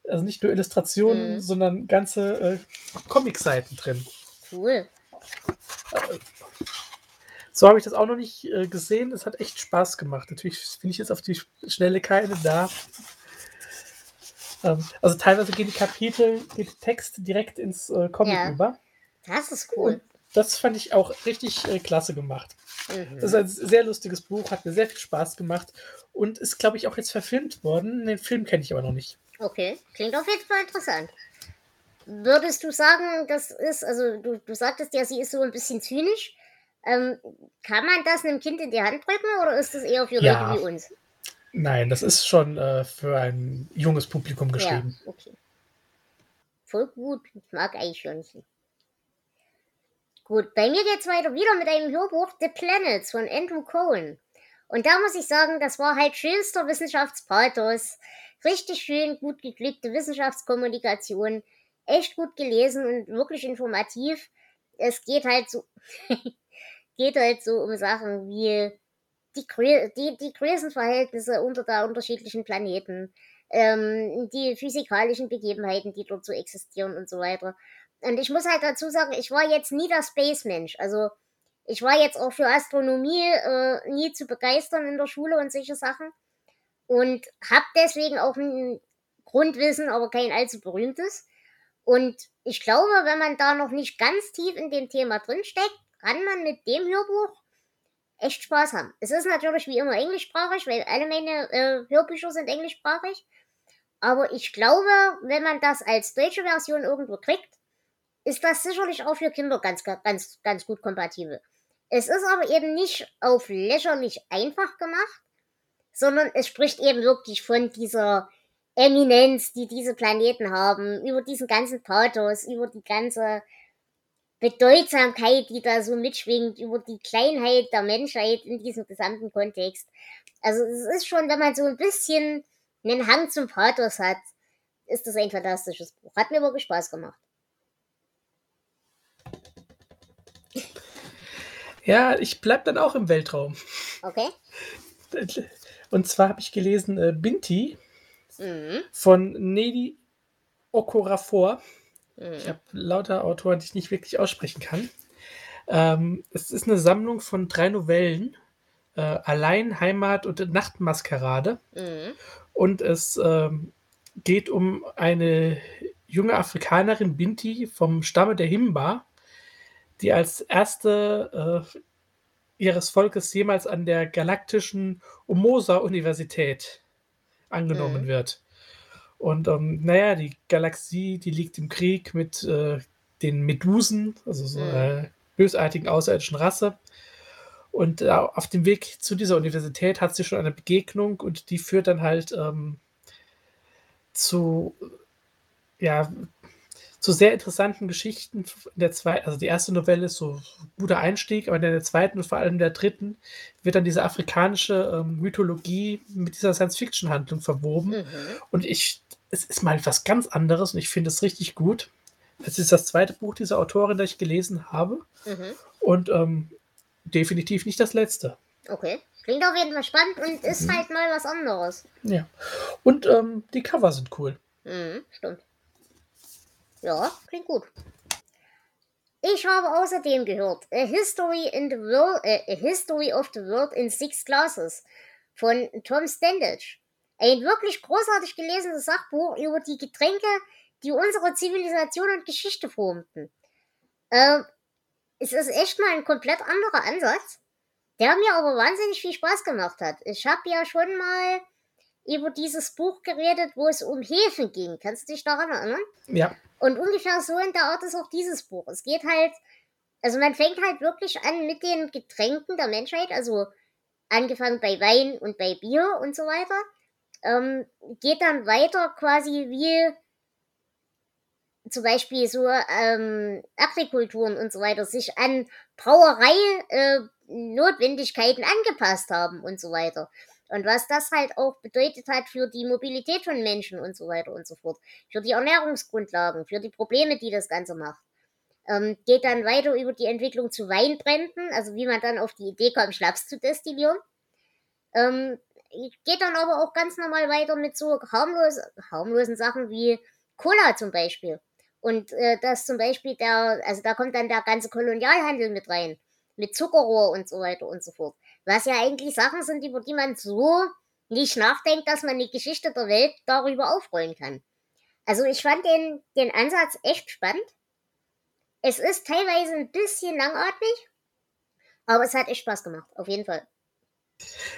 also nicht nur Illustrationen, mhm. sondern ganze äh, Comic-Seiten drin. Cool. So habe ich das auch noch nicht äh, gesehen. Es hat echt Spaß gemacht. Natürlich finde ich jetzt auf die Schnelle keine da. Ähm, also teilweise gehen die Kapitel, geht der Text direkt ins äh, Comic ja. über. Das ist cool. Und das fand ich auch richtig äh, klasse gemacht. Mhm. Das ist ein sehr lustiges Buch, hat mir sehr viel Spaß gemacht und ist, glaube ich, auch jetzt verfilmt worden. Den Film kenne ich aber noch nicht. Okay, klingt auf jeden Fall interessant. Würdest du sagen, das ist, also du, du sagtest ja, sie ist so ein bisschen zynisch. Ähm, kann man das einem Kind in die Hand drücken oder ist das eher für ja. Leute wie uns? Nein, das ist schon äh, für ein junges Publikum geschrieben. Ja, okay. Voll gut. Ich mag Eichhörnchen. Gut, bei mir geht's weiter wieder mit einem Hörbuch The Planets von Andrew Cohen. Und da muss ich sagen, das war halt schönster Wissenschaftspathos. Richtig schön, gut geglückte Wissenschaftskommunikation. Echt gut gelesen und wirklich informativ. Es geht halt so, geht halt so um Sachen wie die, die, die Größenverhältnisse unter der unterschiedlichen Planeten, ähm, die physikalischen Begebenheiten, die dort so existieren und so weiter. Und ich muss halt dazu sagen, ich war jetzt nie der Space-Mensch. Also ich war jetzt auch für Astronomie äh, nie zu begeistern in der Schule und solche Sachen. Und habe deswegen auch ein Grundwissen, aber kein allzu berühmtes. Und ich glaube, wenn man da noch nicht ganz tief in dem Thema drinsteckt, kann man mit dem Hörbuch echt Spaß haben. Es ist natürlich wie immer englischsprachig, weil alle meine äh, Hörbücher sind englischsprachig. Aber ich glaube, wenn man das als deutsche Version irgendwo kriegt, ist das sicherlich auch für Kinder ganz, ganz, ganz gut kompatibel. Es ist aber eben nicht auf lächerlich einfach gemacht, sondern es spricht eben wirklich von dieser Eminenz, die diese Planeten haben, über diesen ganzen Pathos, über die ganze Bedeutsamkeit, die da so mitschwingt, über die Kleinheit der Menschheit in diesem gesamten Kontext. Also es ist schon, wenn man so ein bisschen einen Hang zum Pathos hat, ist das ein fantastisches Buch. Hat mir wirklich Spaß gemacht. Ja, ich bleib dann auch im Weltraum. Okay. Und zwar habe ich gelesen äh, Binti mhm. von Nedi Okorafor. Mhm. Ich habe lauter Autoren, die ich nicht wirklich aussprechen kann. Ähm, es ist eine Sammlung von drei Novellen. Äh, Allein, Heimat und Nachtmaskerade. Mhm. Und es ähm, geht um eine junge Afrikanerin, Binti, vom Stamme der Himba, die als erste äh, ihres Volkes jemals an der galaktischen Omosa-Universität angenommen mhm. wird. Und ähm, naja, die Galaxie, die liegt im Krieg mit äh, den Medusen, also so mhm. einer bösartigen außerirdischen Rasse. Und äh, auf dem Weg zu dieser Universität hat sie schon eine Begegnung und die führt dann halt ähm, zu ja, zu sehr interessanten Geschichten. Der zwei, also die erste Novelle ist so ein guter Einstieg, aber in der zweiten und vor allem der dritten wird dann diese afrikanische ähm, Mythologie mit dieser Science-Fiction-Handlung verwoben. Mhm. Und ich, es ist mal etwas ganz anderes und ich finde es richtig gut. Es ist das zweite Buch dieser Autorin, das ich gelesen habe. Mhm. Und ähm, definitiv nicht das letzte. Okay. Klingt auf jeden Fall spannend und ist Mhm. halt mal was anderes. Ja. Und ähm, die Cover sind cool. Mhm, stimmt. Ja, klingt gut. Ich habe außerdem gehört A History in the World, äh, A History of the World in Six Classes von Tom Standage. Ein wirklich großartig gelesenes Sachbuch über die Getränke, die unsere Zivilisation und Geschichte formten. Äh, es ist echt mal ein komplett anderer Ansatz, der mir aber wahnsinnig viel Spaß gemacht hat. Ich habe ja schon mal über dieses Buch geredet, wo es um Hefen ging. Kannst du dich daran erinnern? Ja. Und ungefähr so in der Art ist auch dieses Buch. Es geht halt, also man fängt halt wirklich an mit den Getränken der Menschheit, also angefangen bei Wein und bei Bier und so weiter. Ähm, geht dann weiter quasi wie zum Beispiel so ähm, Agrikulturen und so weiter sich an Brauerei äh, Notwendigkeiten angepasst haben und so weiter. Und was das halt auch bedeutet hat für die Mobilität von Menschen und so weiter und so fort. Für die Ernährungsgrundlagen, für die Probleme, die das Ganze macht. Ähm, geht dann weiter über die Entwicklung zu Weinbränden, also wie man dann auf die Idee kam, Schnaps zu destillieren. Ähm, geht dann aber auch ganz normal weiter mit so harmlos, harmlosen Sachen wie Cola zum Beispiel. Und äh, das zum Beispiel der, also da kommt dann der ganze Kolonialhandel mit rein. Mit Zuckerrohr und so weiter und so fort. Was ja eigentlich Sachen sind, über die man so nicht nachdenkt, dass man die Geschichte der Welt darüber aufrollen kann. Also ich fand den, den Ansatz echt spannend. Es ist teilweise ein bisschen langatmig, aber es hat echt Spaß gemacht, auf jeden Fall.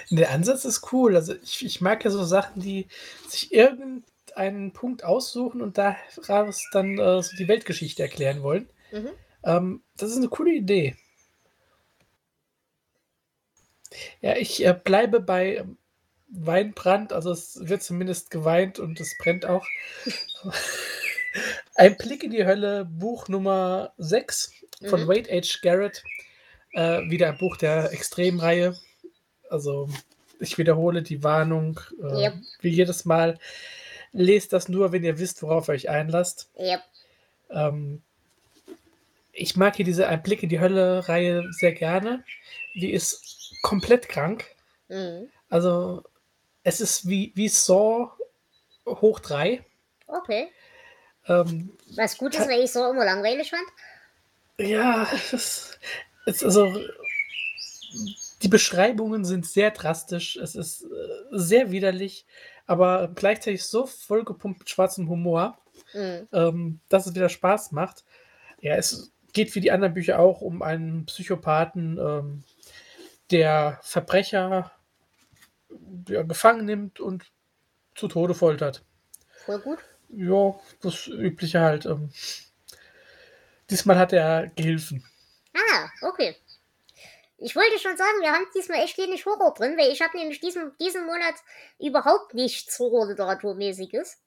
Der Ansatz ist cool. Also ich, ich mag ja so Sachen, die sich irgendeinen Punkt aussuchen und daraus dann äh, so die Weltgeschichte erklären wollen. Mhm. Ähm, das ist eine coole Idee. Ja, ich äh, bleibe bei ähm, Weinbrand. Also es wird zumindest geweint und es brennt auch. Ein Blick in die Hölle, Buch Nummer 6 von Mhm. Wade H. Garrett. Äh, wieder ein Buch der Extremreihe. Also ich wiederhole die Warnung äh, Yep. wie jedes Mal. Lest das nur, wenn ihr wisst, worauf ihr euch einlasst. Yep. Ähm, ich mag hier diese Ein Blick in die Hölle-Reihe sehr gerne. Die ist komplett krank. Mhm. Also, es ist wie, wie Saw hoch 3. Okay. Ähm, Was gut ist, weil ich so immer langweilig fand. ja, es ist also. Die Beschreibungen sind sehr drastisch. Es ist äh, sehr widerlich, aber gleichzeitig so vollgepumpt mit schwarzem Humor. Mhm. ähm, dass es wieder Spaß macht. Ja, es geht wie die anderen Bücher auch um einen Psychopathen, ähm, der Verbrecher ja, gefangen nimmt und zu Tode foltert. Voll gut. Ja, das Übliche halt. Ähm. Diesmal hat er Gehilfen. Ah, okay. Ich wollte schon sagen, wir haben diesmal echt wenig Horror drin, weil ich habe nämlich diesen, diesen Monat überhaupt nichts Horror-Literaturmäßiges.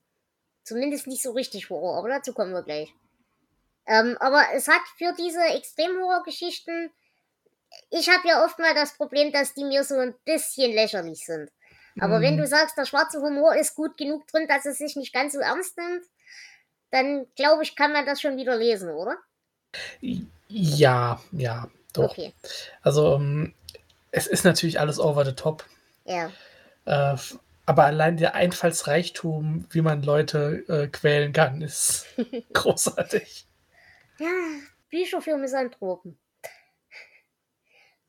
Zumindest nicht so richtig Horror, aber dazu kommen wir gleich. Ähm, aber es hat für diese Extrem-Horror-Geschichten, ich habe ja oft mal das Problem, dass die mir so ein bisschen lächerlich sind. Aber wenn Mhm. du sagst, der schwarze Humor ist gut genug drin, dass es sich nicht ganz so ernst nimmt, dann glaube ich, kann man das schon wieder lesen, oder? Ja, ja, doch. Okay. Also, ähm, es ist natürlich alles over the top. Ja. Äh, aber allein der Einfallsreichtum, wie man Leute äh, quälen kann, ist großartig. Ja, Bücher für Misanthropen.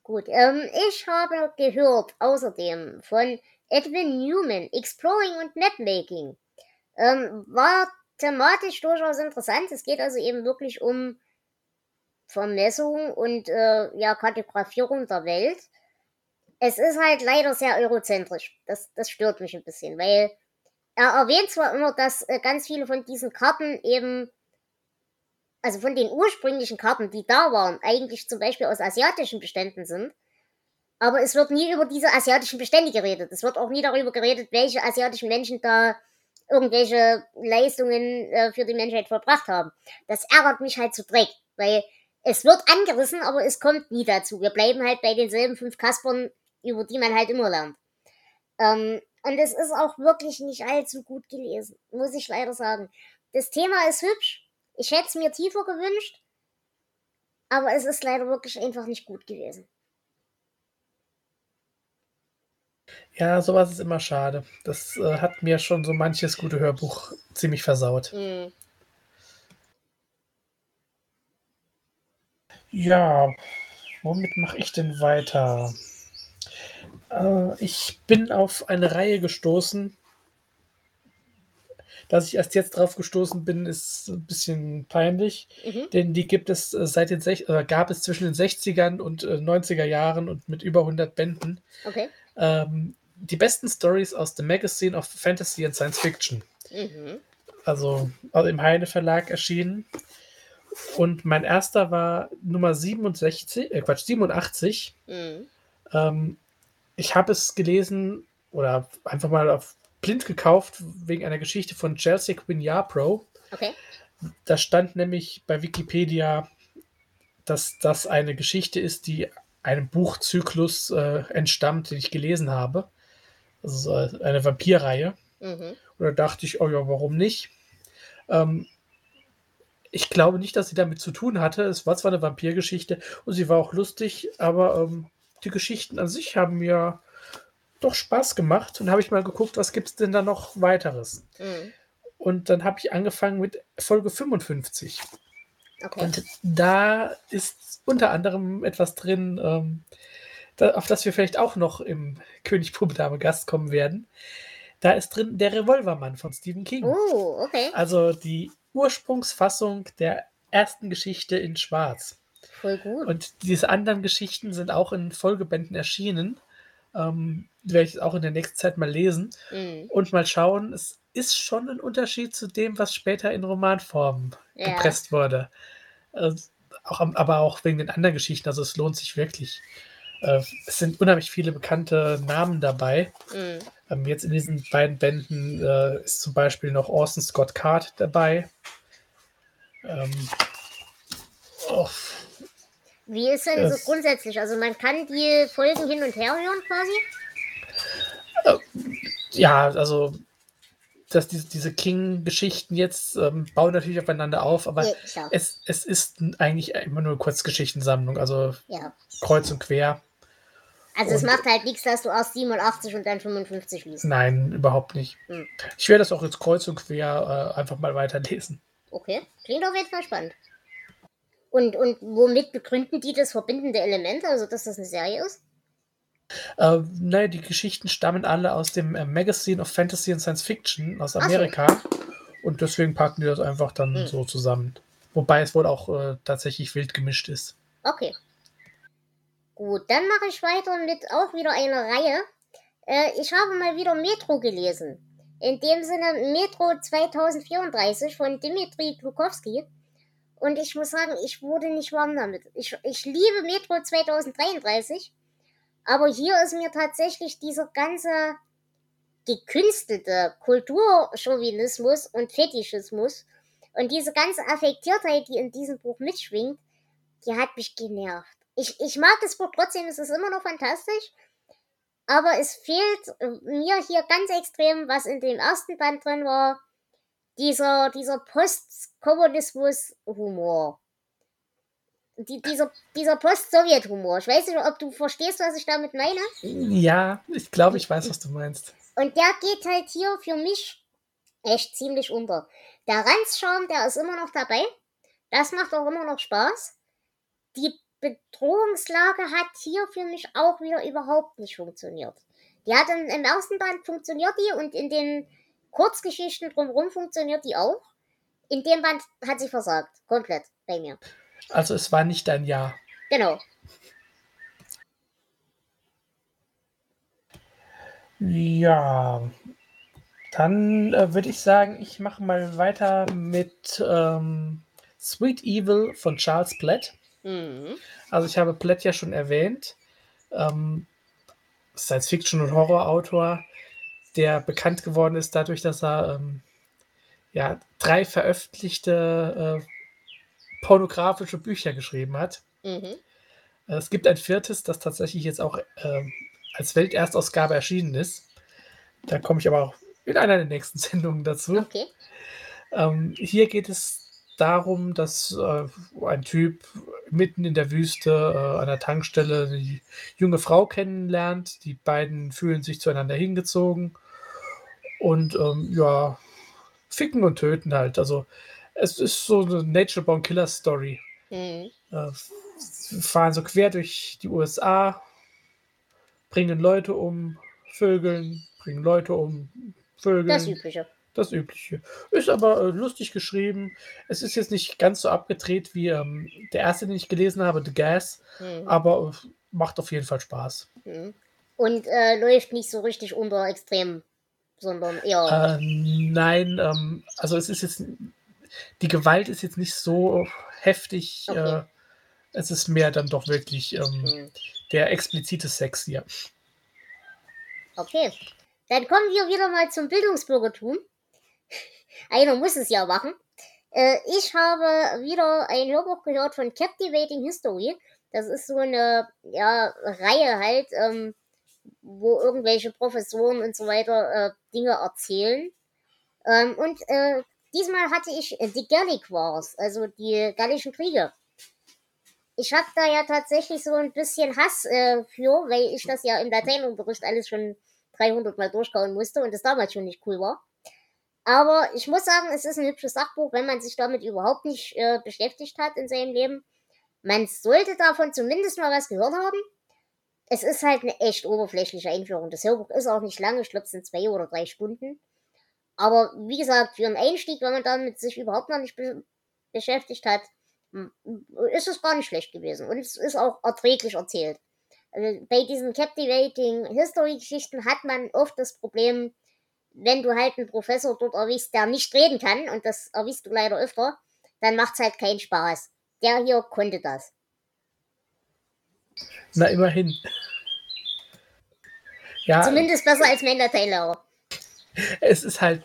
Gut, ähm, ich habe gehört außerdem von Edwin Newman, Exploring und Mapmaking. Ähm, war thematisch durchaus interessant. Es geht also eben wirklich um Vermessung und äh, ja, Kartografierung der Welt. Es ist halt leider sehr eurozentrisch. Das, das stört mich ein bisschen, weil er erwähnt zwar immer, dass äh, ganz viele von diesen Karten eben also von den ursprünglichen Karten, die da waren, eigentlich zum Beispiel aus asiatischen Beständen sind. Aber es wird nie über diese asiatischen Bestände geredet. Es wird auch nie darüber geredet, welche asiatischen Menschen da irgendwelche Leistungen äh, für die Menschheit vollbracht haben. Das ärgert mich halt zu Dreck, weil es wird angerissen, aber es kommt nie dazu. Wir bleiben halt bei denselben fünf Kaspern, über die man halt immer lernt. Ähm, und es ist auch wirklich nicht allzu gut gelesen, muss ich leider sagen. Das Thema ist hübsch, ich hätte es mir tiefer gewünscht, aber es ist leider wirklich einfach nicht gut gewesen. Ja, sowas ist immer schade. Das äh, hat mir schon so manches gute Hörbuch ziemlich versaut. Hm. Ja, womit mache ich denn weiter? Äh, ich bin auf eine Reihe gestoßen. Dass ich erst jetzt drauf gestoßen bin, ist ein bisschen peinlich, Mhm. denn die gibt es äh, seit den sech äh, gab es zwischen den 60ern und äh, 90er Jahren und mit über 100 Bänden. Okay. Ähm, die besten Stories aus dem Magazine of Fantasy and Science Fiction. Mhm. Also, also im Heine Verlag erschienen. Und mein erster war Nummer 67, äh Quatsch, 87. Mhm. Ähm, ich habe es gelesen oder einfach mal auf blind gekauft wegen einer Geschichte von Chelsea Quinn Yarbrough. Okay. Da stand nämlich bei Wikipedia, dass das eine Geschichte ist, die einem Buchzyklus äh, entstammt, den ich gelesen habe. Also so eine Vampirreihe. Mhm. Und da dachte ich, oh ja, warum nicht? Ähm, ich glaube nicht, dass sie damit zu tun hatte. Es war zwar eine Vampirgeschichte und sie war auch lustig, aber ähm, die Geschichten an sich haben mir doch Spaß gemacht. Und habe ich mal geguckt, was gibt es denn da noch weiteres? Mhm. Und dann habe ich angefangen mit Folge 55. Okay. Und da ist unter anderem etwas drin, ähm, da, auf das wir vielleicht auch noch im König Puppe Dame Gast kommen werden. Da ist drin der Revolvermann von Stephen King. Oh, okay. Also die Ursprungsfassung der ersten Geschichte in Schwarz. Voll gut. Und diese anderen Geschichten sind auch in Folgebänden erschienen. Ähm, werde ich auch in der nächsten Zeit mal lesen Mhm. und mal schauen. Es ist schon ein Unterschied zu dem, was später in Romanform Ja. gepresst wurde. Äh, auch, aber auch wegen den anderen Geschichten. Also es lohnt sich wirklich. Äh, es sind unheimlich viele bekannte Namen dabei. Mhm. Ähm, jetzt in diesen beiden Bänden äh, ist zum Beispiel noch Orson Scott Card dabei. Ähm, oh, Wie ist denn so Es- grundsätzlich? Also man kann die Folgen hin und her hören quasi? Ja, also dass diese, diese King-Geschichten jetzt ähm, bauen natürlich aufeinander auf, aber Ja, es, es ist eigentlich immer nur eine Kurzgeschichtensammlung, also Ja. kreuz und quer. Also es Und- macht halt nichts, dass du erst 87 und dann 55 liest. Nein, überhaupt nicht. Hm. Ich werde das auch jetzt kreuz und quer äh, einfach mal weiterlesen. Okay, klingt auf jeden Fall spannend. Und, und womit begründen die das verbindende Element, also dass das eine Serie ist? Äh, naja, die Geschichten stammen alle aus dem äh, Magazine of Fantasy and Science Fiction aus so. Amerika. Und deswegen packen die das einfach dann Hm. so zusammen. Wobei es wohl auch äh, tatsächlich wild gemischt ist. Okay. Gut, dann mache ich weiter mit auch wieder einer Reihe. Äh, ich habe mal wieder Metro gelesen. In dem Sinne Metro 2034 von Dimitri Glukowski. Und ich muss sagen, ich wurde nicht warm damit. Ich, ich liebe Metro 2033. Aber hier ist mir tatsächlich dieser ganze gekünstelte Kulturchauvinismus und Fetischismus und diese ganze Affektiertheit, die in diesem Buch mitschwingt, die hat mich genervt. Ich, ich mag das Buch trotzdem, es ist immer noch fantastisch, aber es fehlt äh, mir hier ganz extrem, was in dem ersten Band drin war, dieser, dieser Post-Kommunismus-Humor. Die, dieser, dieser Post-Sowjet-Humor. Ich weiß nicht, ob du verstehst, was ich damit meine. Ja, ich glaube, ich weiß, was du meinst. Und der geht halt hier für mich echt ziemlich unter. Der Ranzscharm, der ist immer noch dabei. Das macht auch immer noch Spaß. Die Bedrohungslage hat hier für mich auch wieder überhaupt nicht funktioniert. Die hat im, im ersten Band funktioniert die und in den Kurzgeschichten drumherum funktioniert die auch. In dem Band hat sie versagt. Komplett bei mir. Also es war nicht dein Jahr. Genau. Ja, dann äh, würde ich sagen, ich mache mal weiter mit ähm, Sweet Evil von Charles Platt. Mhm. Also ich habe Platt ja schon erwähnt. Ähm, Science-Fiction- und Horrorautor, der bekannt geworden ist dadurch, dass er ähm, ja, drei veröffentlichte äh, pornografische Bücher geschrieben hat. Mhm. Äh, Es gibt ein viertes, das tatsächlich jetzt auch ähm, als Welterstausgabe erschienen ist. Da komme ich aber auch in einer der nächsten Sendungen dazu. Okay. Ähm, hier geht es darum, dass äh, ein Typ mitten in der Wüste äh, an der Tankstelle eine junge Frau kennenlernt. Die beiden fühlen sich zueinander hingezogen und ähm, ja, ficken und töten halt. Also es ist so eine Nature Born Killer Story. Mhm. Äh, fahren so quer durch die USA, bringen Leute um, Vögeln, bringen Leute um, Vögeln. Das Übliche. Das Übliche. Ist aber äh, lustig geschrieben. Es ist jetzt nicht ganz so abgedreht wie ähm, der erste, den ich gelesen habe, The Gas, mhm. aber äh, macht auf jeden Fall Spaß. Mhm. Und äh, läuft nicht so richtig unter extrem, sondern eher. Äh, nein, ähm, also es ist jetzt. Die Gewalt ist jetzt nicht so heftig. Okay. Äh, es ist mehr dann doch wirklich ähm, mhm. der explizite Sex hier. Okay. Dann kommen wir wieder mal zum Bildungsbürgertum. Einer muss es ja machen. Äh, ich habe wieder ein Hörbuch gehört von Captivating History. Das ist so eine ja, Reihe halt, ähm, wo irgendwelche Professoren und so weiter äh, Dinge erzählen. Ähm, und äh, diesmal hatte ich die Gallic Wars, also die Gallischen Kriege. Ich habe da ja tatsächlich so ein bisschen Hass äh, für, weil ich das ja im Lateinunterricht alles schon 300 Mal durchkauen musste und das damals schon nicht cool war. Aber ich muss sagen, es ist ein hübsches Sachbuch, wenn man sich damit überhaupt nicht äh, beschäftigt hat in seinem Leben. Man sollte davon zumindest mal was gehört haben. Es ist halt eine echt oberflächliche Einführung. Das Hörbuch ist auch nicht lange, ich glaube, es sind zwei oder drei Stunden. Aber wie gesagt, für einen Einstieg, wenn man damit sich überhaupt noch nicht be beschäftigt hat, ist es gar nicht schlecht gewesen. Und es ist auch erträglich erzählt. Also bei diesen Captivating History-Geschichten hat man oft das Problem, wenn du halt einen Professor dort erwischst, der nicht reden kann, und das erwischst du leider öfter, dann macht es halt keinen Spaß. Der hier konnte das. Na, immerhin. Ja, Zumindest besser als mein Lateinlehrer. Es ist halt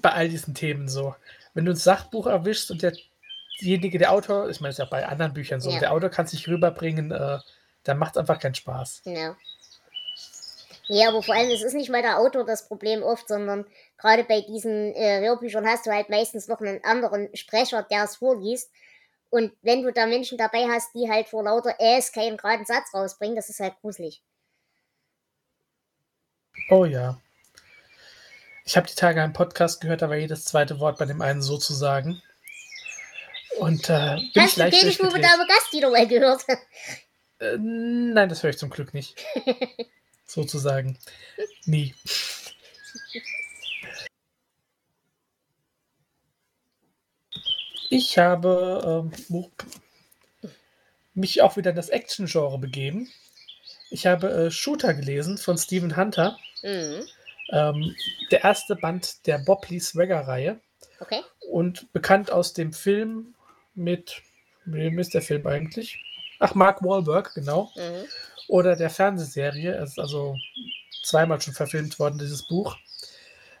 bei all diesen Themen so. Wenn du ein Sachbuch erwischst und derjenige, der Autor, ich meine, es ist ja bei anderen Büchern so, ja. der Autor kann sich rüberbringen, äh, dann macht es einfach keinen Spaß. Ja. Ja, aber vor allem, es ist nicht mal der Autor das Problem oft, sondern gerade bei diesen äh, Hörbüchern hast du halt meistens noch einen anderen Sprecher, der es vorliest. Und wenn du da Menschen dabei hast, die halt vor lauter Äs keinen geraden Satz rausbringen, das ist halt gruselig. Oh ja. Ich habe die Tage einen Podcast gehört, da war jedes zweite Wort bei dem einen sozusagen. Und äh, bin Hast ich leicht du den Schwube Dame Gast wieder mal gehört? Äh, nein, das höre ich zum Glück nicht. sozusagen. Nie. Ich habe ähm, mich auch wieder in das Action-Genre begeben. Ich habe äh, Shooter gelesen von Stephen Hunter. Mhm. Ähm, der erste Band der Bob Swagger-Reihe. Okay. Und bekannt aus dem Film mit, wem ist der Film eigentlich? Ach, Mark Wahlberg, genau. Mhm oder der Fernsehserie. Es ist also zweimal schon verfilmt worden, dieses Buch.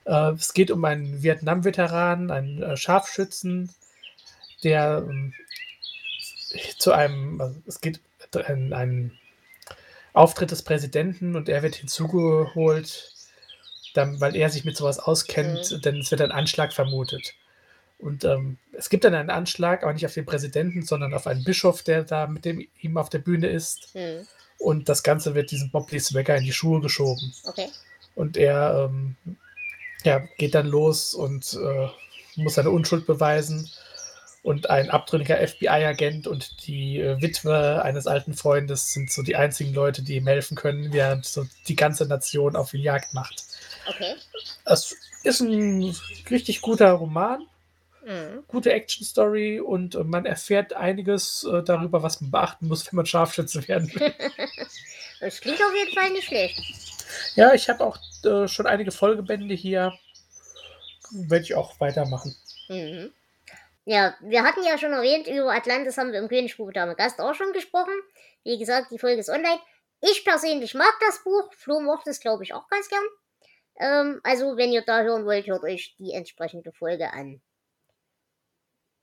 Äh, es geht um einen Vietnam-Veteran, einen äh, Scharfschützen, der ähm, zu einem, also es geht um einen Auftritt des Präsidenten und er wird hinzugeholt, dann, weil er sich mit sowas auskennt, mhm. denn es wird ein Anschlag vermutet. Und ähm, es gibt dann einen Anschlag, aber nicht auf den Präsidenten, sondern auf einen Bischof, der da mit dem ihm auf der Bühne ist. Mhm. Und das Ganze wird diesem Bob Swagger in die Schuhe geschoben. Okay. Und er ähm, ja, geht dann los und äh, muss seine Unschuld beweisen. Und ein abtrünniger FBI-Agent und die äh, Witwe eines alten Freundes sind so die einzigen Leute, die ihm helfen können, während so die ganze Nation auf ihn Jagd macht. Okay. Es ist ein richtig guter Roman. Mhm. Gute Action-Story und äh, man erfährt einiges äh, darüber, was man beachten muss, wenn man Scharfschütze werden will. das klingt auf jeden Fall nicht schlecht. Ja, ich habe auch äh, schon einige Folgebände hier. Werde ich auch weitermachen. Mhm. Ja, wir hatten ja schon erwähnt, über Atlantis haben wir im Königsbuch Dame Gast auch schon gesprochen. Wie gesagt, die Folge ist online. Ich persönlich mag das Buch. Flo mochte es, glaube ich, auch ganz gern. Ähm, also, wenn ihr da hören wollt, hört euch die entsprechende Folge an.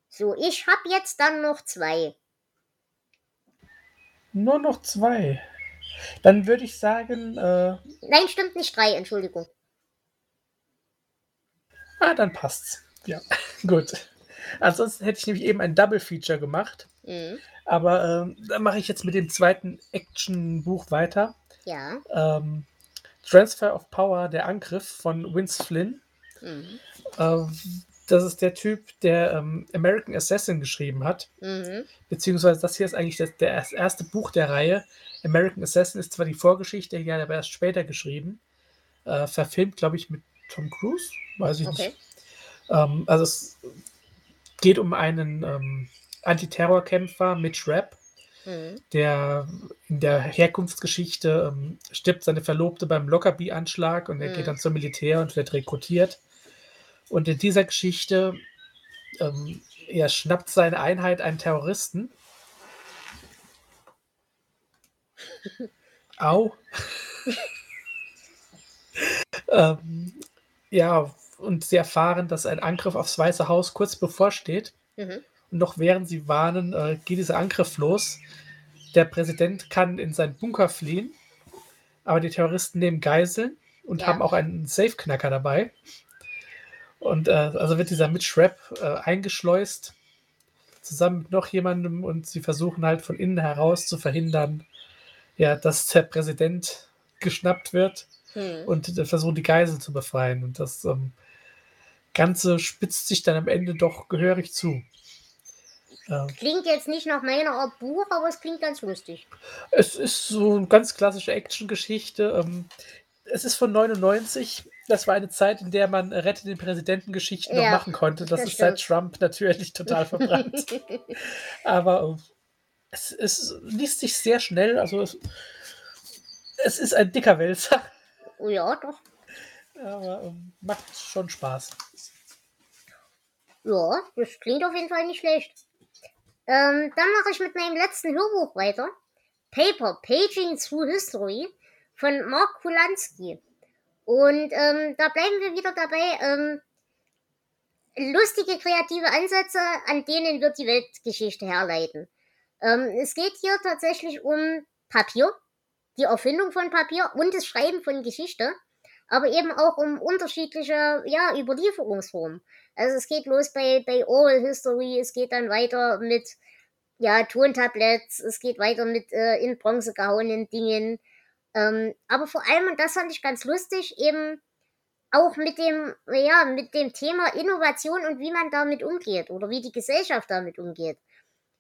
So, ich habe jetzt dann noch zwei. Nur noch zwei. Dann würde ich sagen. Äh... Nein, stimmt nicht drei, Entschuldigung. Ah, dann passt's. Ja, gut. Ansonsten hätte ich nämlich eben ein Double Feature gemacht. Mhm. Aber ähm, dann mache ich jetzt mit dem zweiten Action-Buch weiter. Ja. Ähm, Transfer of Power, der Angriff von Vince Flynn. Mhm. Ähm, das ist der Typ, der ähm, American Assassin geschrieben hat. Mhm. Beziehungsweise das hier ist eigentlich das, der, das erste Buch der Reihe. American Assassin ist zwar die Vorgeschichte, die hat er aber erst später geschrieben. Äh, verfilmt, glaube ich, mit Tom Cruise. Weiß ich Okay. nicht. Ähm, also es geht um einen ähm, Antiterrorkämpfer, Mitch Rapp, Mhm. der in der Herkunftsgeschichte ähm, stirbt seine Verlobte beim Lockerbie-Anschlag und er Mhm. geht dann zum Militär und wird rekrutiert. Und in dieser Geschichte ähm, er schnappt seine Einheit einen Terroristen. Au. ähm, ja, und sie erfahren, dass ein Angriff aufs Weiße Haus kurz bevorsteht. Mhm. Und noch während sie warnen, äh, geht dieser Angriff los. Der Präsident kann in seinen Bunker fliehen, aber die Terroristen nehmen Geiseln und Ja. haben auch einen Safeknacker dabei. Und äh, also wird dieser Mitch Rapp äh, eingeschleust, zusammen mit noch jemandem, und sie versuchen halt von innen heraus zu verhindern, ja, dass der Präsident geschnappt wird Mhm. und äh, versuchen die Geiseln zu befreien. Und das ähm, Ganze spitzt sich dann am Ende doch gehörig zu. Äh, Klingt jetzt nicht nach meiner Art Buch, aber es klingt ganz lustig. Es ist so eine ganz klassische Action-Geschichte. Ähm, es ist von 99. Das war eine Zeit, in der man Rette den Präsidenten-Geschichten noch Ja, machen konnte. Das, das ist seit stimmt. Trump natürlich total verbrannt. Aber äh, es, es liest sich sehr schnell. Also es, es ist ein dicker Wälzer, oh ja, doch. aber ähm, macht schon Spaß. Ja, das klingt auf jeden Fall nicht schlecht. Ähm, dann mache ich mit meinem letzten Hörbuch weiter. Paper, Paging Through History von Mark Kulanski. Und ähm, da bleiben wir wieder dabei. Ähm, lustige, kreative Ansätze, an denen wird die Weltgeschichte herleiten. Ähm, es geht hier tatsächlich um Papier, die Erfindung von Papier und das Schreiben von Geschichte, aber eben auch um unterschiedliche ja, Überlieferungsformen. Also es geht los bei, bei Oral History, es geht dann weiter mit ja, Tontabletts, es geht weiter mit äh, in Bronze gehauenen Dingen. Ähm, aber vor allem, und das fand ich ganz lustig, eben auch mit dem, ja, mit dem Thema Innovation und wie man damit umgeht oder wie die Gesellschaft damit umgeht.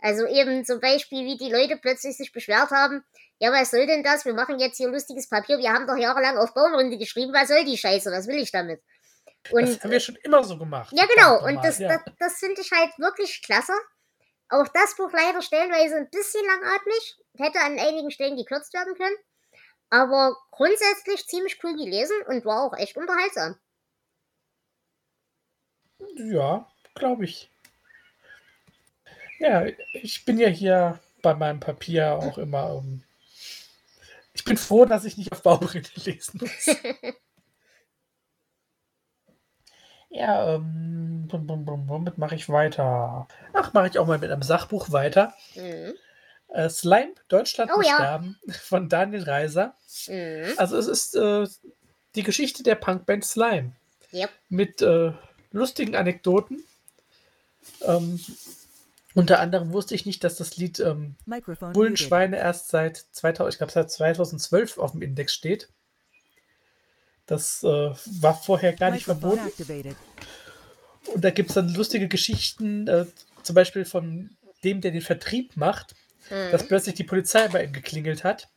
Also eben zum Beispiel, wie die Leute plötzlich sich beschwert haben, ja, was soll denn das? Wir machen jetzt hier lustiges Papier, wir haben doch jahrelang auf Baumrinde geschrieben, was soll die Scheiße, was will ich damit? Und das haben wir schon immer so gemacht. ja, genau. Und das, nochmal. das, das finde ich halt wirklich klasse. Auch das Buch leider stellenweise ein bisschen langatmig. Hätte an einigen Stellen gekürzt werden können. Aber grundsätzlich ziemlich cool gelesen und war auch echt unterhaltsam. Ja, glaube ich. Ja, ich bin ja hier bei meinem Papier auch immer. Ähm, ich bin froh, dass ich nicht auf Baumrinde lesen muss. ja, ähm, bum, bum, bum, womit mache ich weiter? Ach, mache ich auch mal mit einem Sachbuch weiter. Mhm. Äh, Slime, Deutschland Oh muss ja. sterben, von Daniel Reiser. Mhm. Also es ist äh, die Geschichte der Punkband Slime Yep. mit äh, lustigen Anekdoten. Ähm, unter anderem wusste ich nicht, dass das Lied ähm. Bullenschweine erst seit 2000, ich glaube seit 2012 auf dem Index steht. Das äh, war vorher gar nicht verboten. Und da gibt es dann lustige Geschichten, äh, zum Beispiel von dem, der den Vertrieb macht, Mhm. dass plötzlich die Polizei bei ihm geklingelt hat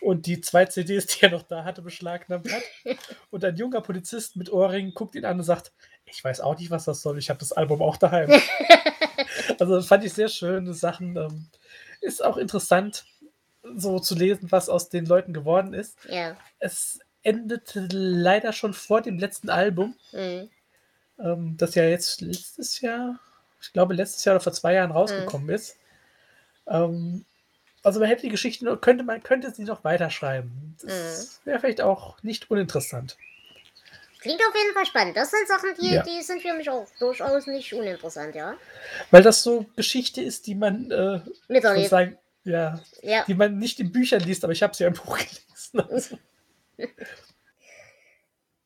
und die zwei CDs, die er noch da hatte, beschlagnahmt hat. Und ein junger Polizist mit Ohrringen guckt ihn an und sagt, ich weiß auch nicht, was das soll, ich habe das Album auch daheim. also fand ich sehr schöne Sachen. Ähm, ist auch interessant, so zu lesen, was aus den Leuten geworden ist. Ja. Es endete leider schon vor dem letzten Album, Mhm. ähm, das ja jetzt letztes Jahr, ich glaube letztes Jahr oder vor zwei Jahren rausgekommen ist. Ähm, also man hätte die Geschichte, noch- könnte man könnte sie noch weiterschreiben. Das wäre vielleicht auch nicht uninteressant. Klingt auf jeden Fall spannend. Das sind Sachen, die, Ja. die sind für mich auch durchaus nicht uninteressant, ja. Weil das so Geschichte ist, die man, äh, sozusagen, ja, Ja. die man nicht in Büchern liest, aber ich habe sie ja im Buch gelesen. Also,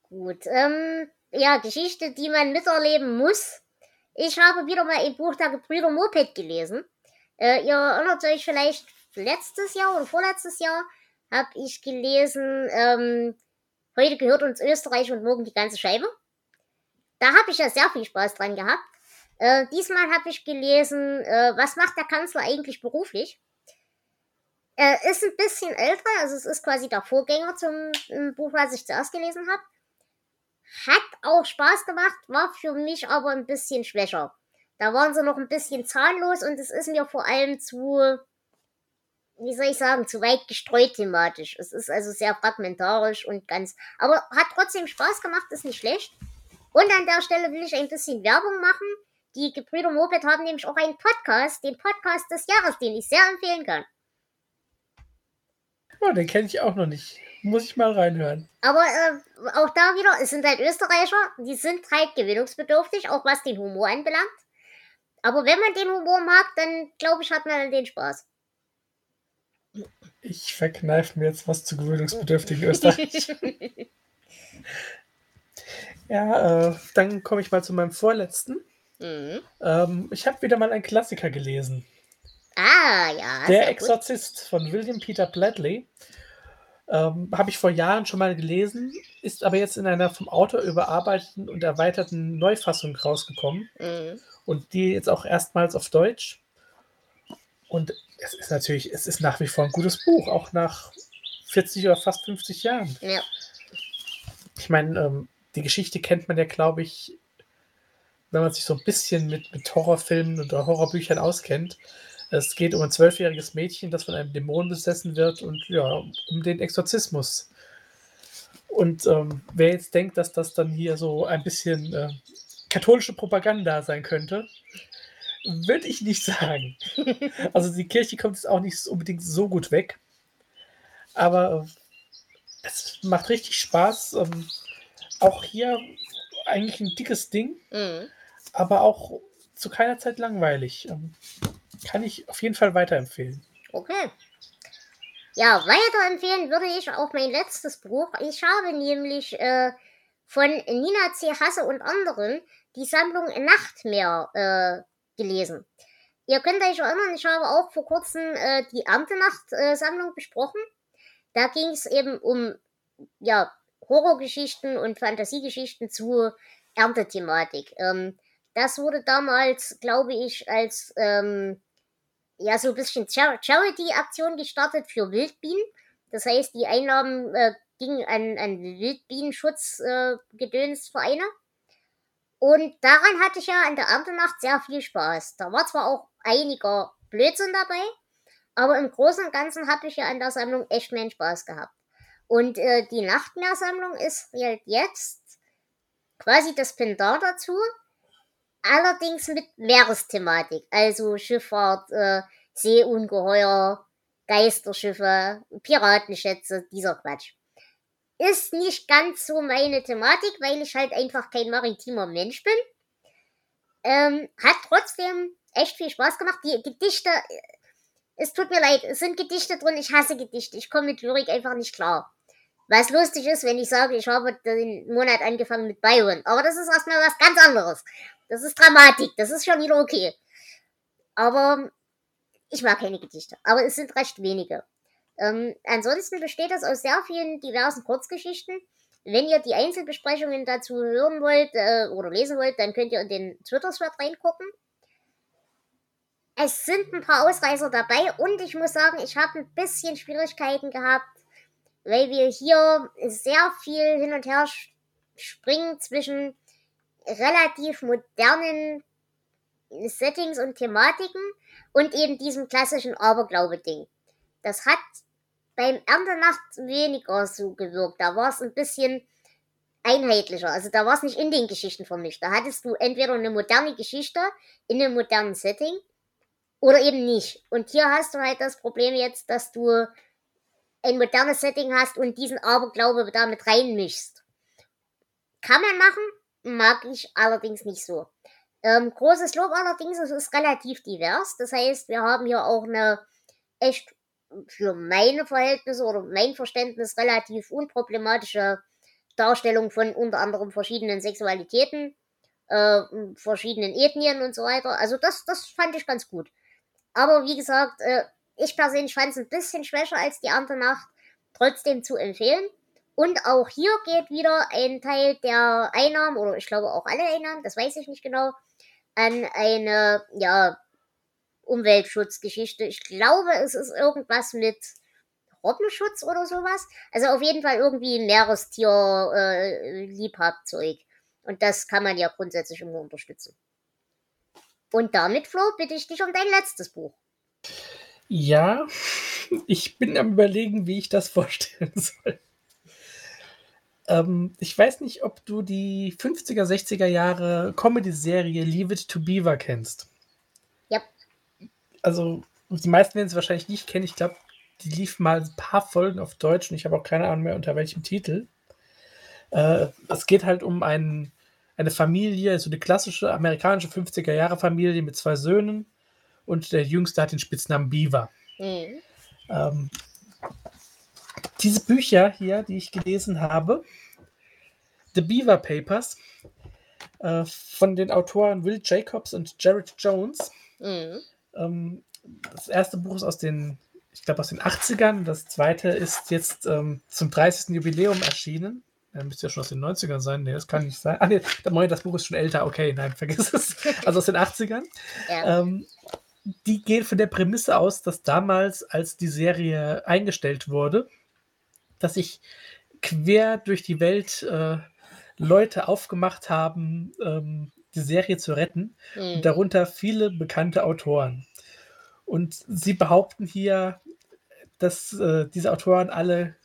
Gut. Ähm, ja, Geschichte, die man miterleben muss, Ich habe wieder mal ein Buch der Gebrüder Moped gelesen. Äh, ihr erinnert euch vielleicht letztes Jahr oder vorletztes Jahr habe ich gelesen, ähm, heute gehört uns Österreich und morgen die ganze Scheibe. Da habe ich ja sehr viel Spaß dran gehabt. Äh, diesmal habe ich gelesen, äh, was macht der Kanzler eigentlich beruflich? Äh, ist ein bisschen älter, also es ist quasi der Vorgänger zum Buch, was ich zuerst gelesen habe. Hat auch Spaß gemacht, war für mich aber ein bisschen schwächer. Da waren sie noch ein bisschen zahnlos und es ist mir vor allem zu, wie soll ich sagen, zu weit gestreut thematisch. Es ist also sehr fragmentarisch und ganz, aber hat trotzdem Spaß gemacht, ist nicht schlecht. Und an der Stelle will ich ein bisschen Werbung machen. Die Gebrüder Moped haben nämlich auch einen Podcast, den Podcast des Jahres, den ich sehr empfehlen kann. Oh, den kenne ich auch noch nicht. Muss ich mal reinhören. Aber äh, auch da wieder, es sind halt Österreicher, die sind halt gewinnungsbedürftig, auch was den Humor anbelangt. Aber wenn man den Humor mag, dann glaube ich, hat man den Spaß. Ich verkneife mir jetzt was zu gewöhnungsbedürftigen Österreich. ja, äh, dann komme ich mal zu meinem vorletzten. Mhm. Ähm, ich habe wieder mal einen Klassiker gelesen. Ah, ja. Der Exorzist gut. von William Peter Bradley. Ähm, habe ich vor Jahren schon mal gelesen, ist aber jetzt in einer vom Autor überarbeiteten und erweiterten Neufassung rausgekommen. Mhm. Und die jetzt auch erstmals auf Deutsch. Und es ist natürlich, es ist nach wie vor ein gutes Buch, auch nach 40 oder fast 50 Jahren. Ja. Ich meine, ähm, die Geschichte kennt man ja, glaube ich, wenn man sich so ein bisschen mit, mit Horrorfilmen oder Horrorbüchern auskennt. Es geht um ein zwölfjähriges Mädchen, das von einem Dämon besessen wird und ja, um den Exorzismus. Und ähm, wer jetzt denkt, dass das dann hier so ein bisschen äh, katholische Propaganda sein könnte, würde ich nicht sagen. Also die Kirche kommt jetzt auch nicht unbedingt so gut weg. Aber äh, es macht richtig Spaß. Ähm, auch hier eigentlich ein dickes Ding, mhm. aber auch zu keiner Zeit langweilig. Ähm, kann ich auf jeden Fall weiterempfehlen. Okay. Ja, weiterempfehlen würde ich auch mein letztes Buch. Ich habe nämlich äh, von Nina C. Hasse und anderen die Sammlung Nachtmeer äh, gelesen. Ihr könnt euch erinnern, ich habe auch vor kurzem äh, die Erntenacht-Sammlung äh, besprochen. Da ging es eben um ja, Horrorgeschichten und Fantasiegeschichten zu Erntethematik. Ähm, das wurde damals, glaube ich, als ähm, ja so ein bisschen Charity-Aktion gestartet für Wildbienen. Das heißt, die Einnahmen äh, gingen an, an Wildbienenschutzgedönsvereine. Äh, und daran hatte ich ja an der Erntenacht sehr viel Spaß. Da war zwar auch einiger Blödsinn dabei, aber im Großen und Ganzen habe ich ja an der Sammlung echt meinen Spaß gehabt. Und äh, die Nachtmeersammlung ist halt jetzt quasi das Pendant dazu, allerdings mit Meeresthematik, also Schifffahrt, äh, Seeungeheuer, Geisterschiffe, Piratenschätze, dieser Quatsch. Ist nicht ganz so meine Thematik, weil ich halt einfach kein maritimer Mensch bin. Ähm, hat trotzdem echt viel Spaß gemacht. Die Gedichte, es tut mir leid, es sind Gedichte drin, ich hasse Gedichte. Ich komme mit Lyrik einfach nicht klar. Was lustig ist, wenn ich sage, ich habe den Monat angefangen mit Byron. Aber das ist erstmal was ganz anderes. Das ist Dramatik, das ist schon wieder okay. Aber ich mag keine Gedichte, aber es sind recht wenige. Ähm, ansonsten besteht das aus sehr vielen diversen Kurzgeschichten. Wenn ihr die Einzelbesprechungen dazu hören wollt äh, oder lesen wollt, dann könnt ihr in den Twitter-Thread reingucken. Es sind ein paar Ausreißer dabei und ich muss sagen, ich habe ein bisschen Schwierigkeiten gehabt, weil wir hier sehr viel hin und her springen zwischen relativ modernen Settings und Thematiken und eben diesem klassischen Aberglaube-Ding. Das hat beim Erntenacht weniger so gewirkt. Da war es ein bisschen einheitlicher. Also da war es nicht in den Geschichten vermischt. Da hattest du entweder eine moderne Geschichte in einem modernen Setting oder eben nicht. Und hier hast du halt das Problem jetzt, dass du ein modernes Setting hast und diesen Aberglaube damit reinmischst. Kann man machen, mag ich allerdings nicht so. Ähm, großes Lob allerdings, es ist relativ divers. Das heißt, wir haben hier auch eine echt für meine Verhältnisse oder mein Verständnis relativ unproblematische Darstellung von unter anderem verschiedenen Sexualitäten. äh, verschiedenen Ethnien und so weiter. Also das, das fand ich ganz gut. Aber wie gesagt, äh, ich persönlich fand es ein bisschen schwächer als die andere Nacht. Trotzdem zu empfehlen. Und auch hier geht wieder ein Teil der Einnahmen, oder ich glaube auch alle Einnahmen, das weiß ich nicht genau, an eine, ja, Umweltschutzgeschichte. Ich glaube, es ist irgendwas mit Robbenschutz oder sowas. Also auf jeden Fall irgendwie Meerestier-Liebhabzeug. Äh, Und das kann man ja grundsätzlich immer unterstützen. Und damit, Flo, bitte ich dich um dein letztes Buch. Ja, ich bin am Überlegen, wie ich das vorstellen soll. Ähm, ich weiß nicht, ob du die 50er, 60er Jahre Comedy-Serie Leave It to Beaver kennst. Also, die meisten werden es wahrscheinlich nicht kennen. Ich glaube, die lief mal ein paar Folgen auf Deutsch und ich habe auch keine Ahnung mehr, unter welchem Titel. Äh, es geht halt um ein, eine Familie, so eine klassische amerikanische 50er-Jahre-Familie mit zwei Söhnen und der Jüngste hat den Spitznamen Beaver. Mhm. Ähm, diese Bücher hier, die ich gelesen habe, The Beaver Papers, äh, von den Autoren Will Jacobs und Jared Jones. Mhm. Ähm, das erste Buch ist aus den, ich glaube, aus den 80ern. Das zweite ist jetzt ähm, zum 30. Jubiläum erschienen. Ja, müsste ja schon aus den 90ern sein. Nee, das kann nicht sein. Ah, nee, das Buch ist schon älter. Okay, nein, vergiss es. Also aus den 80ern. Ja. Ähm, die gehen von der Prämisse aus, dass damals, als die Serie eingestellt wurde, dass sich quer durch die Welt äh, Leute aufgemacht haben, ähm, die Serie zu retten. Mhm. Und darunter viele bekannte Autoren. Und sie behaupten hier, dass äh, diese Autoren alle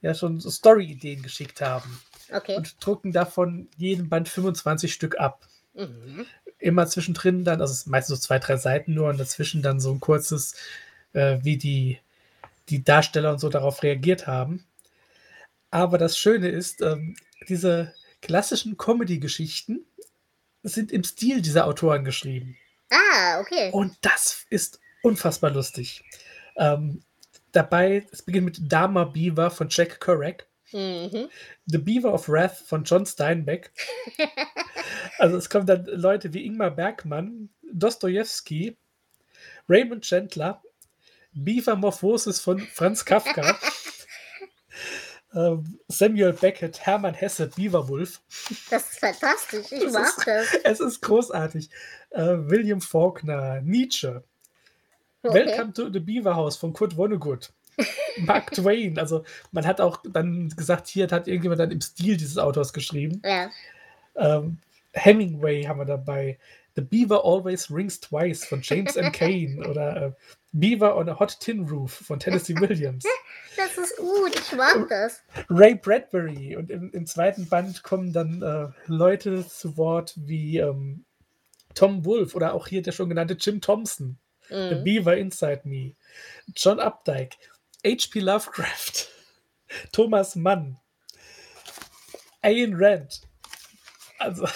ja schon so Story-Ideen geschickt haben. Okay. Und drucken davon jeden Band 25 Stück ab. Mhm. Immer zwischendrin dann, also meistens so zwei, drei Seiten nur und dazwischen dann so ein kurzes, äh, wie die, die Darsteller und so darauf reagiert haben. Aber das Schöne ist, ähm, diese klassischen Comedy-Geschichten sind im Stil dieser Autoren geschrieben. Ah, okay. Und das ist unfassbar lustig. Ähm, dabei, es beginnt mit Dama Beaver von Jack Kerouac. Mhm. The Beaver of Wrath von John Steinbeck. also es kommen dann Leute wie Ingmar Bergmann, Dostoevsky, Raymond Chandler, Beaver Morphosis von Franz Kafka. Ähm, Samuel Beckett, Hermann Hesse, Beaverwolf. Das ist fantastisch, ich es mag ist, das. Es ist großartig. Uh, William Faulkner, Nietzsche. Okay. Welcome to the Beaver House von Kurt Vonnegut. Mark Twain. Also man hat auch dann gesagt, hier hat irgendjemand dann im Stil dieses Autors geschrieben. Ja. Ähm, Hemingway haben wir dabei. The Beaver Always Rings Twice von James M. Kane oder äh, Beaver on a Hot Tin Roof von Tennessee Williams. Das ist gut, ich mag das. Ray Bradbury und im, im zweiten Band kommen dann äh, Leute zu Wort wie ähm, Tom Wolfe oder auch hier der schon genannte Jim Thompson. Mhm. The Beaver Inside Me. John Updike. H.P. Lovecraft. Thomas Mann. Ayn Rand. Also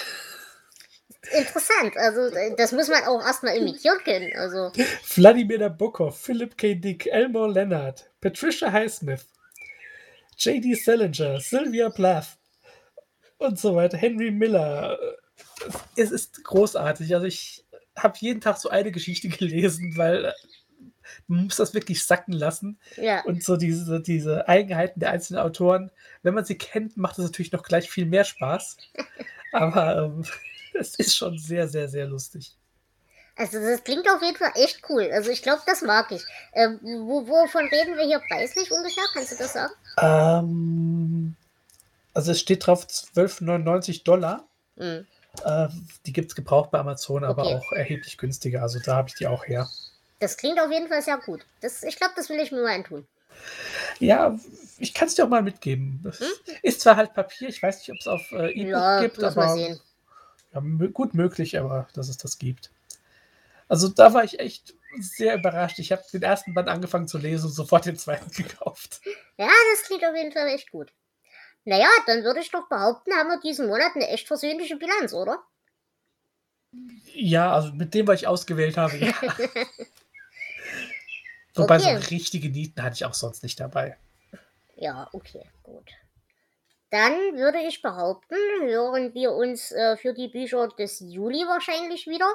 interessant. Also, das muss man auch erstmal imitieren können. Also. Wladimir Nabokov, Philip K. Dick, Elmore Leonard, Patricia Highsmith, J.D. Salinger, Sylvia Plath und so weiter, Henry Miller. Es ist großartig. Also, ich habe jeden Tag so eine Geschichte gelesen, weil man muss das wirklich sacken lassen. Ja. Und so diese, diese Eigenheiten der einzelnen Autoren, wenn man sie kennt, macht es natürlich noch gleich viel mehr Spaß. Aber ähm, es ist schon sehr, sehr, sehr lustig. Also das klingt auf jeden Fall echt cool. Also ich glaube, das mag ich. Ähm, wo, wovon reden wir hier preislich ungefähr? Kannst du das sagen? Ähm, also es steht drauf 12,99 Dollar. Mhm. Äh, die gibt es gebraucht bei Amazon, aber okay. auch erheblich günstiger. Also da habe ich die auch her. Das klingt auf jeden Fall sehr gut. Das, ich glaube, das will ich mir mal antun. Ja, ich kann es dir auch mal mitgeben. Das hm? ist zwar halt Papier, ich weiß nicht, ob es auf äh, E-Book ja, gibt, aber. Ja, gut möglich, aber dass es das gibt. Also da war ich echt sehr überrascht. Ich habe den ersten Band angefangen zu lesen und sofort den zweiten gekauft. Ja, das klingt auf jeden Fall echt gut. Naja, dann würde ich doch behaupten, haben wir diesen Monat eine echt versöhnliche Bilanz, oder? Ja, also mit dem, was ich ausgewählt habe, ja. Wobei okay. so richtige Nieten hatte ich auch sonst nicht dabei. Ja, okay, gut. dann würde ich behaupten, hören wir uns äh, für die Bücher des Juli wahrscheinlich wieder.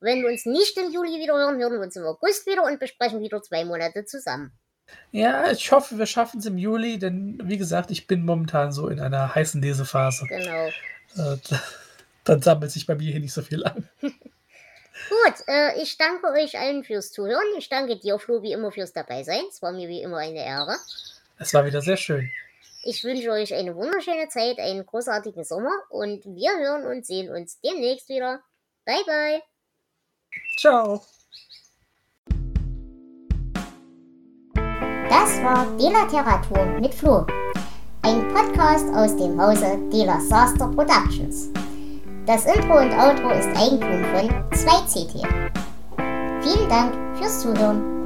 Wenn wir uns nicht im Juli wieder hören, hören wir uns im August wieder und besprechen wieder zwei Monate zusammen. Ja, ich hoffe, wir schaffen es im Juli, denn wie gesagt, ich bin momentan so in einer heißen Lesephase. Genau. Äh, dann sammelt sich bei mir hier nicht so viel an. Gut, äh, ich danke euch allen fürs Zuhören. Ich danke dir, Flo, wie immer fürs Dabeisein. Es war mir wie immer eine Ehre. Es war wieder sehr schön. Ich wünsche euch eine wunderschöne Zeit, einen großartigen Sommer und wir hören und sehen uns demnächst wieder. Bye, bye. Ciao. Das war Delateratur mit Flo. Ein Podcast aus dem Hause Dela Saster Productions. Das Intro und Outro ist Eigentum von 2CT. Vielen Dank fürs Zuhören.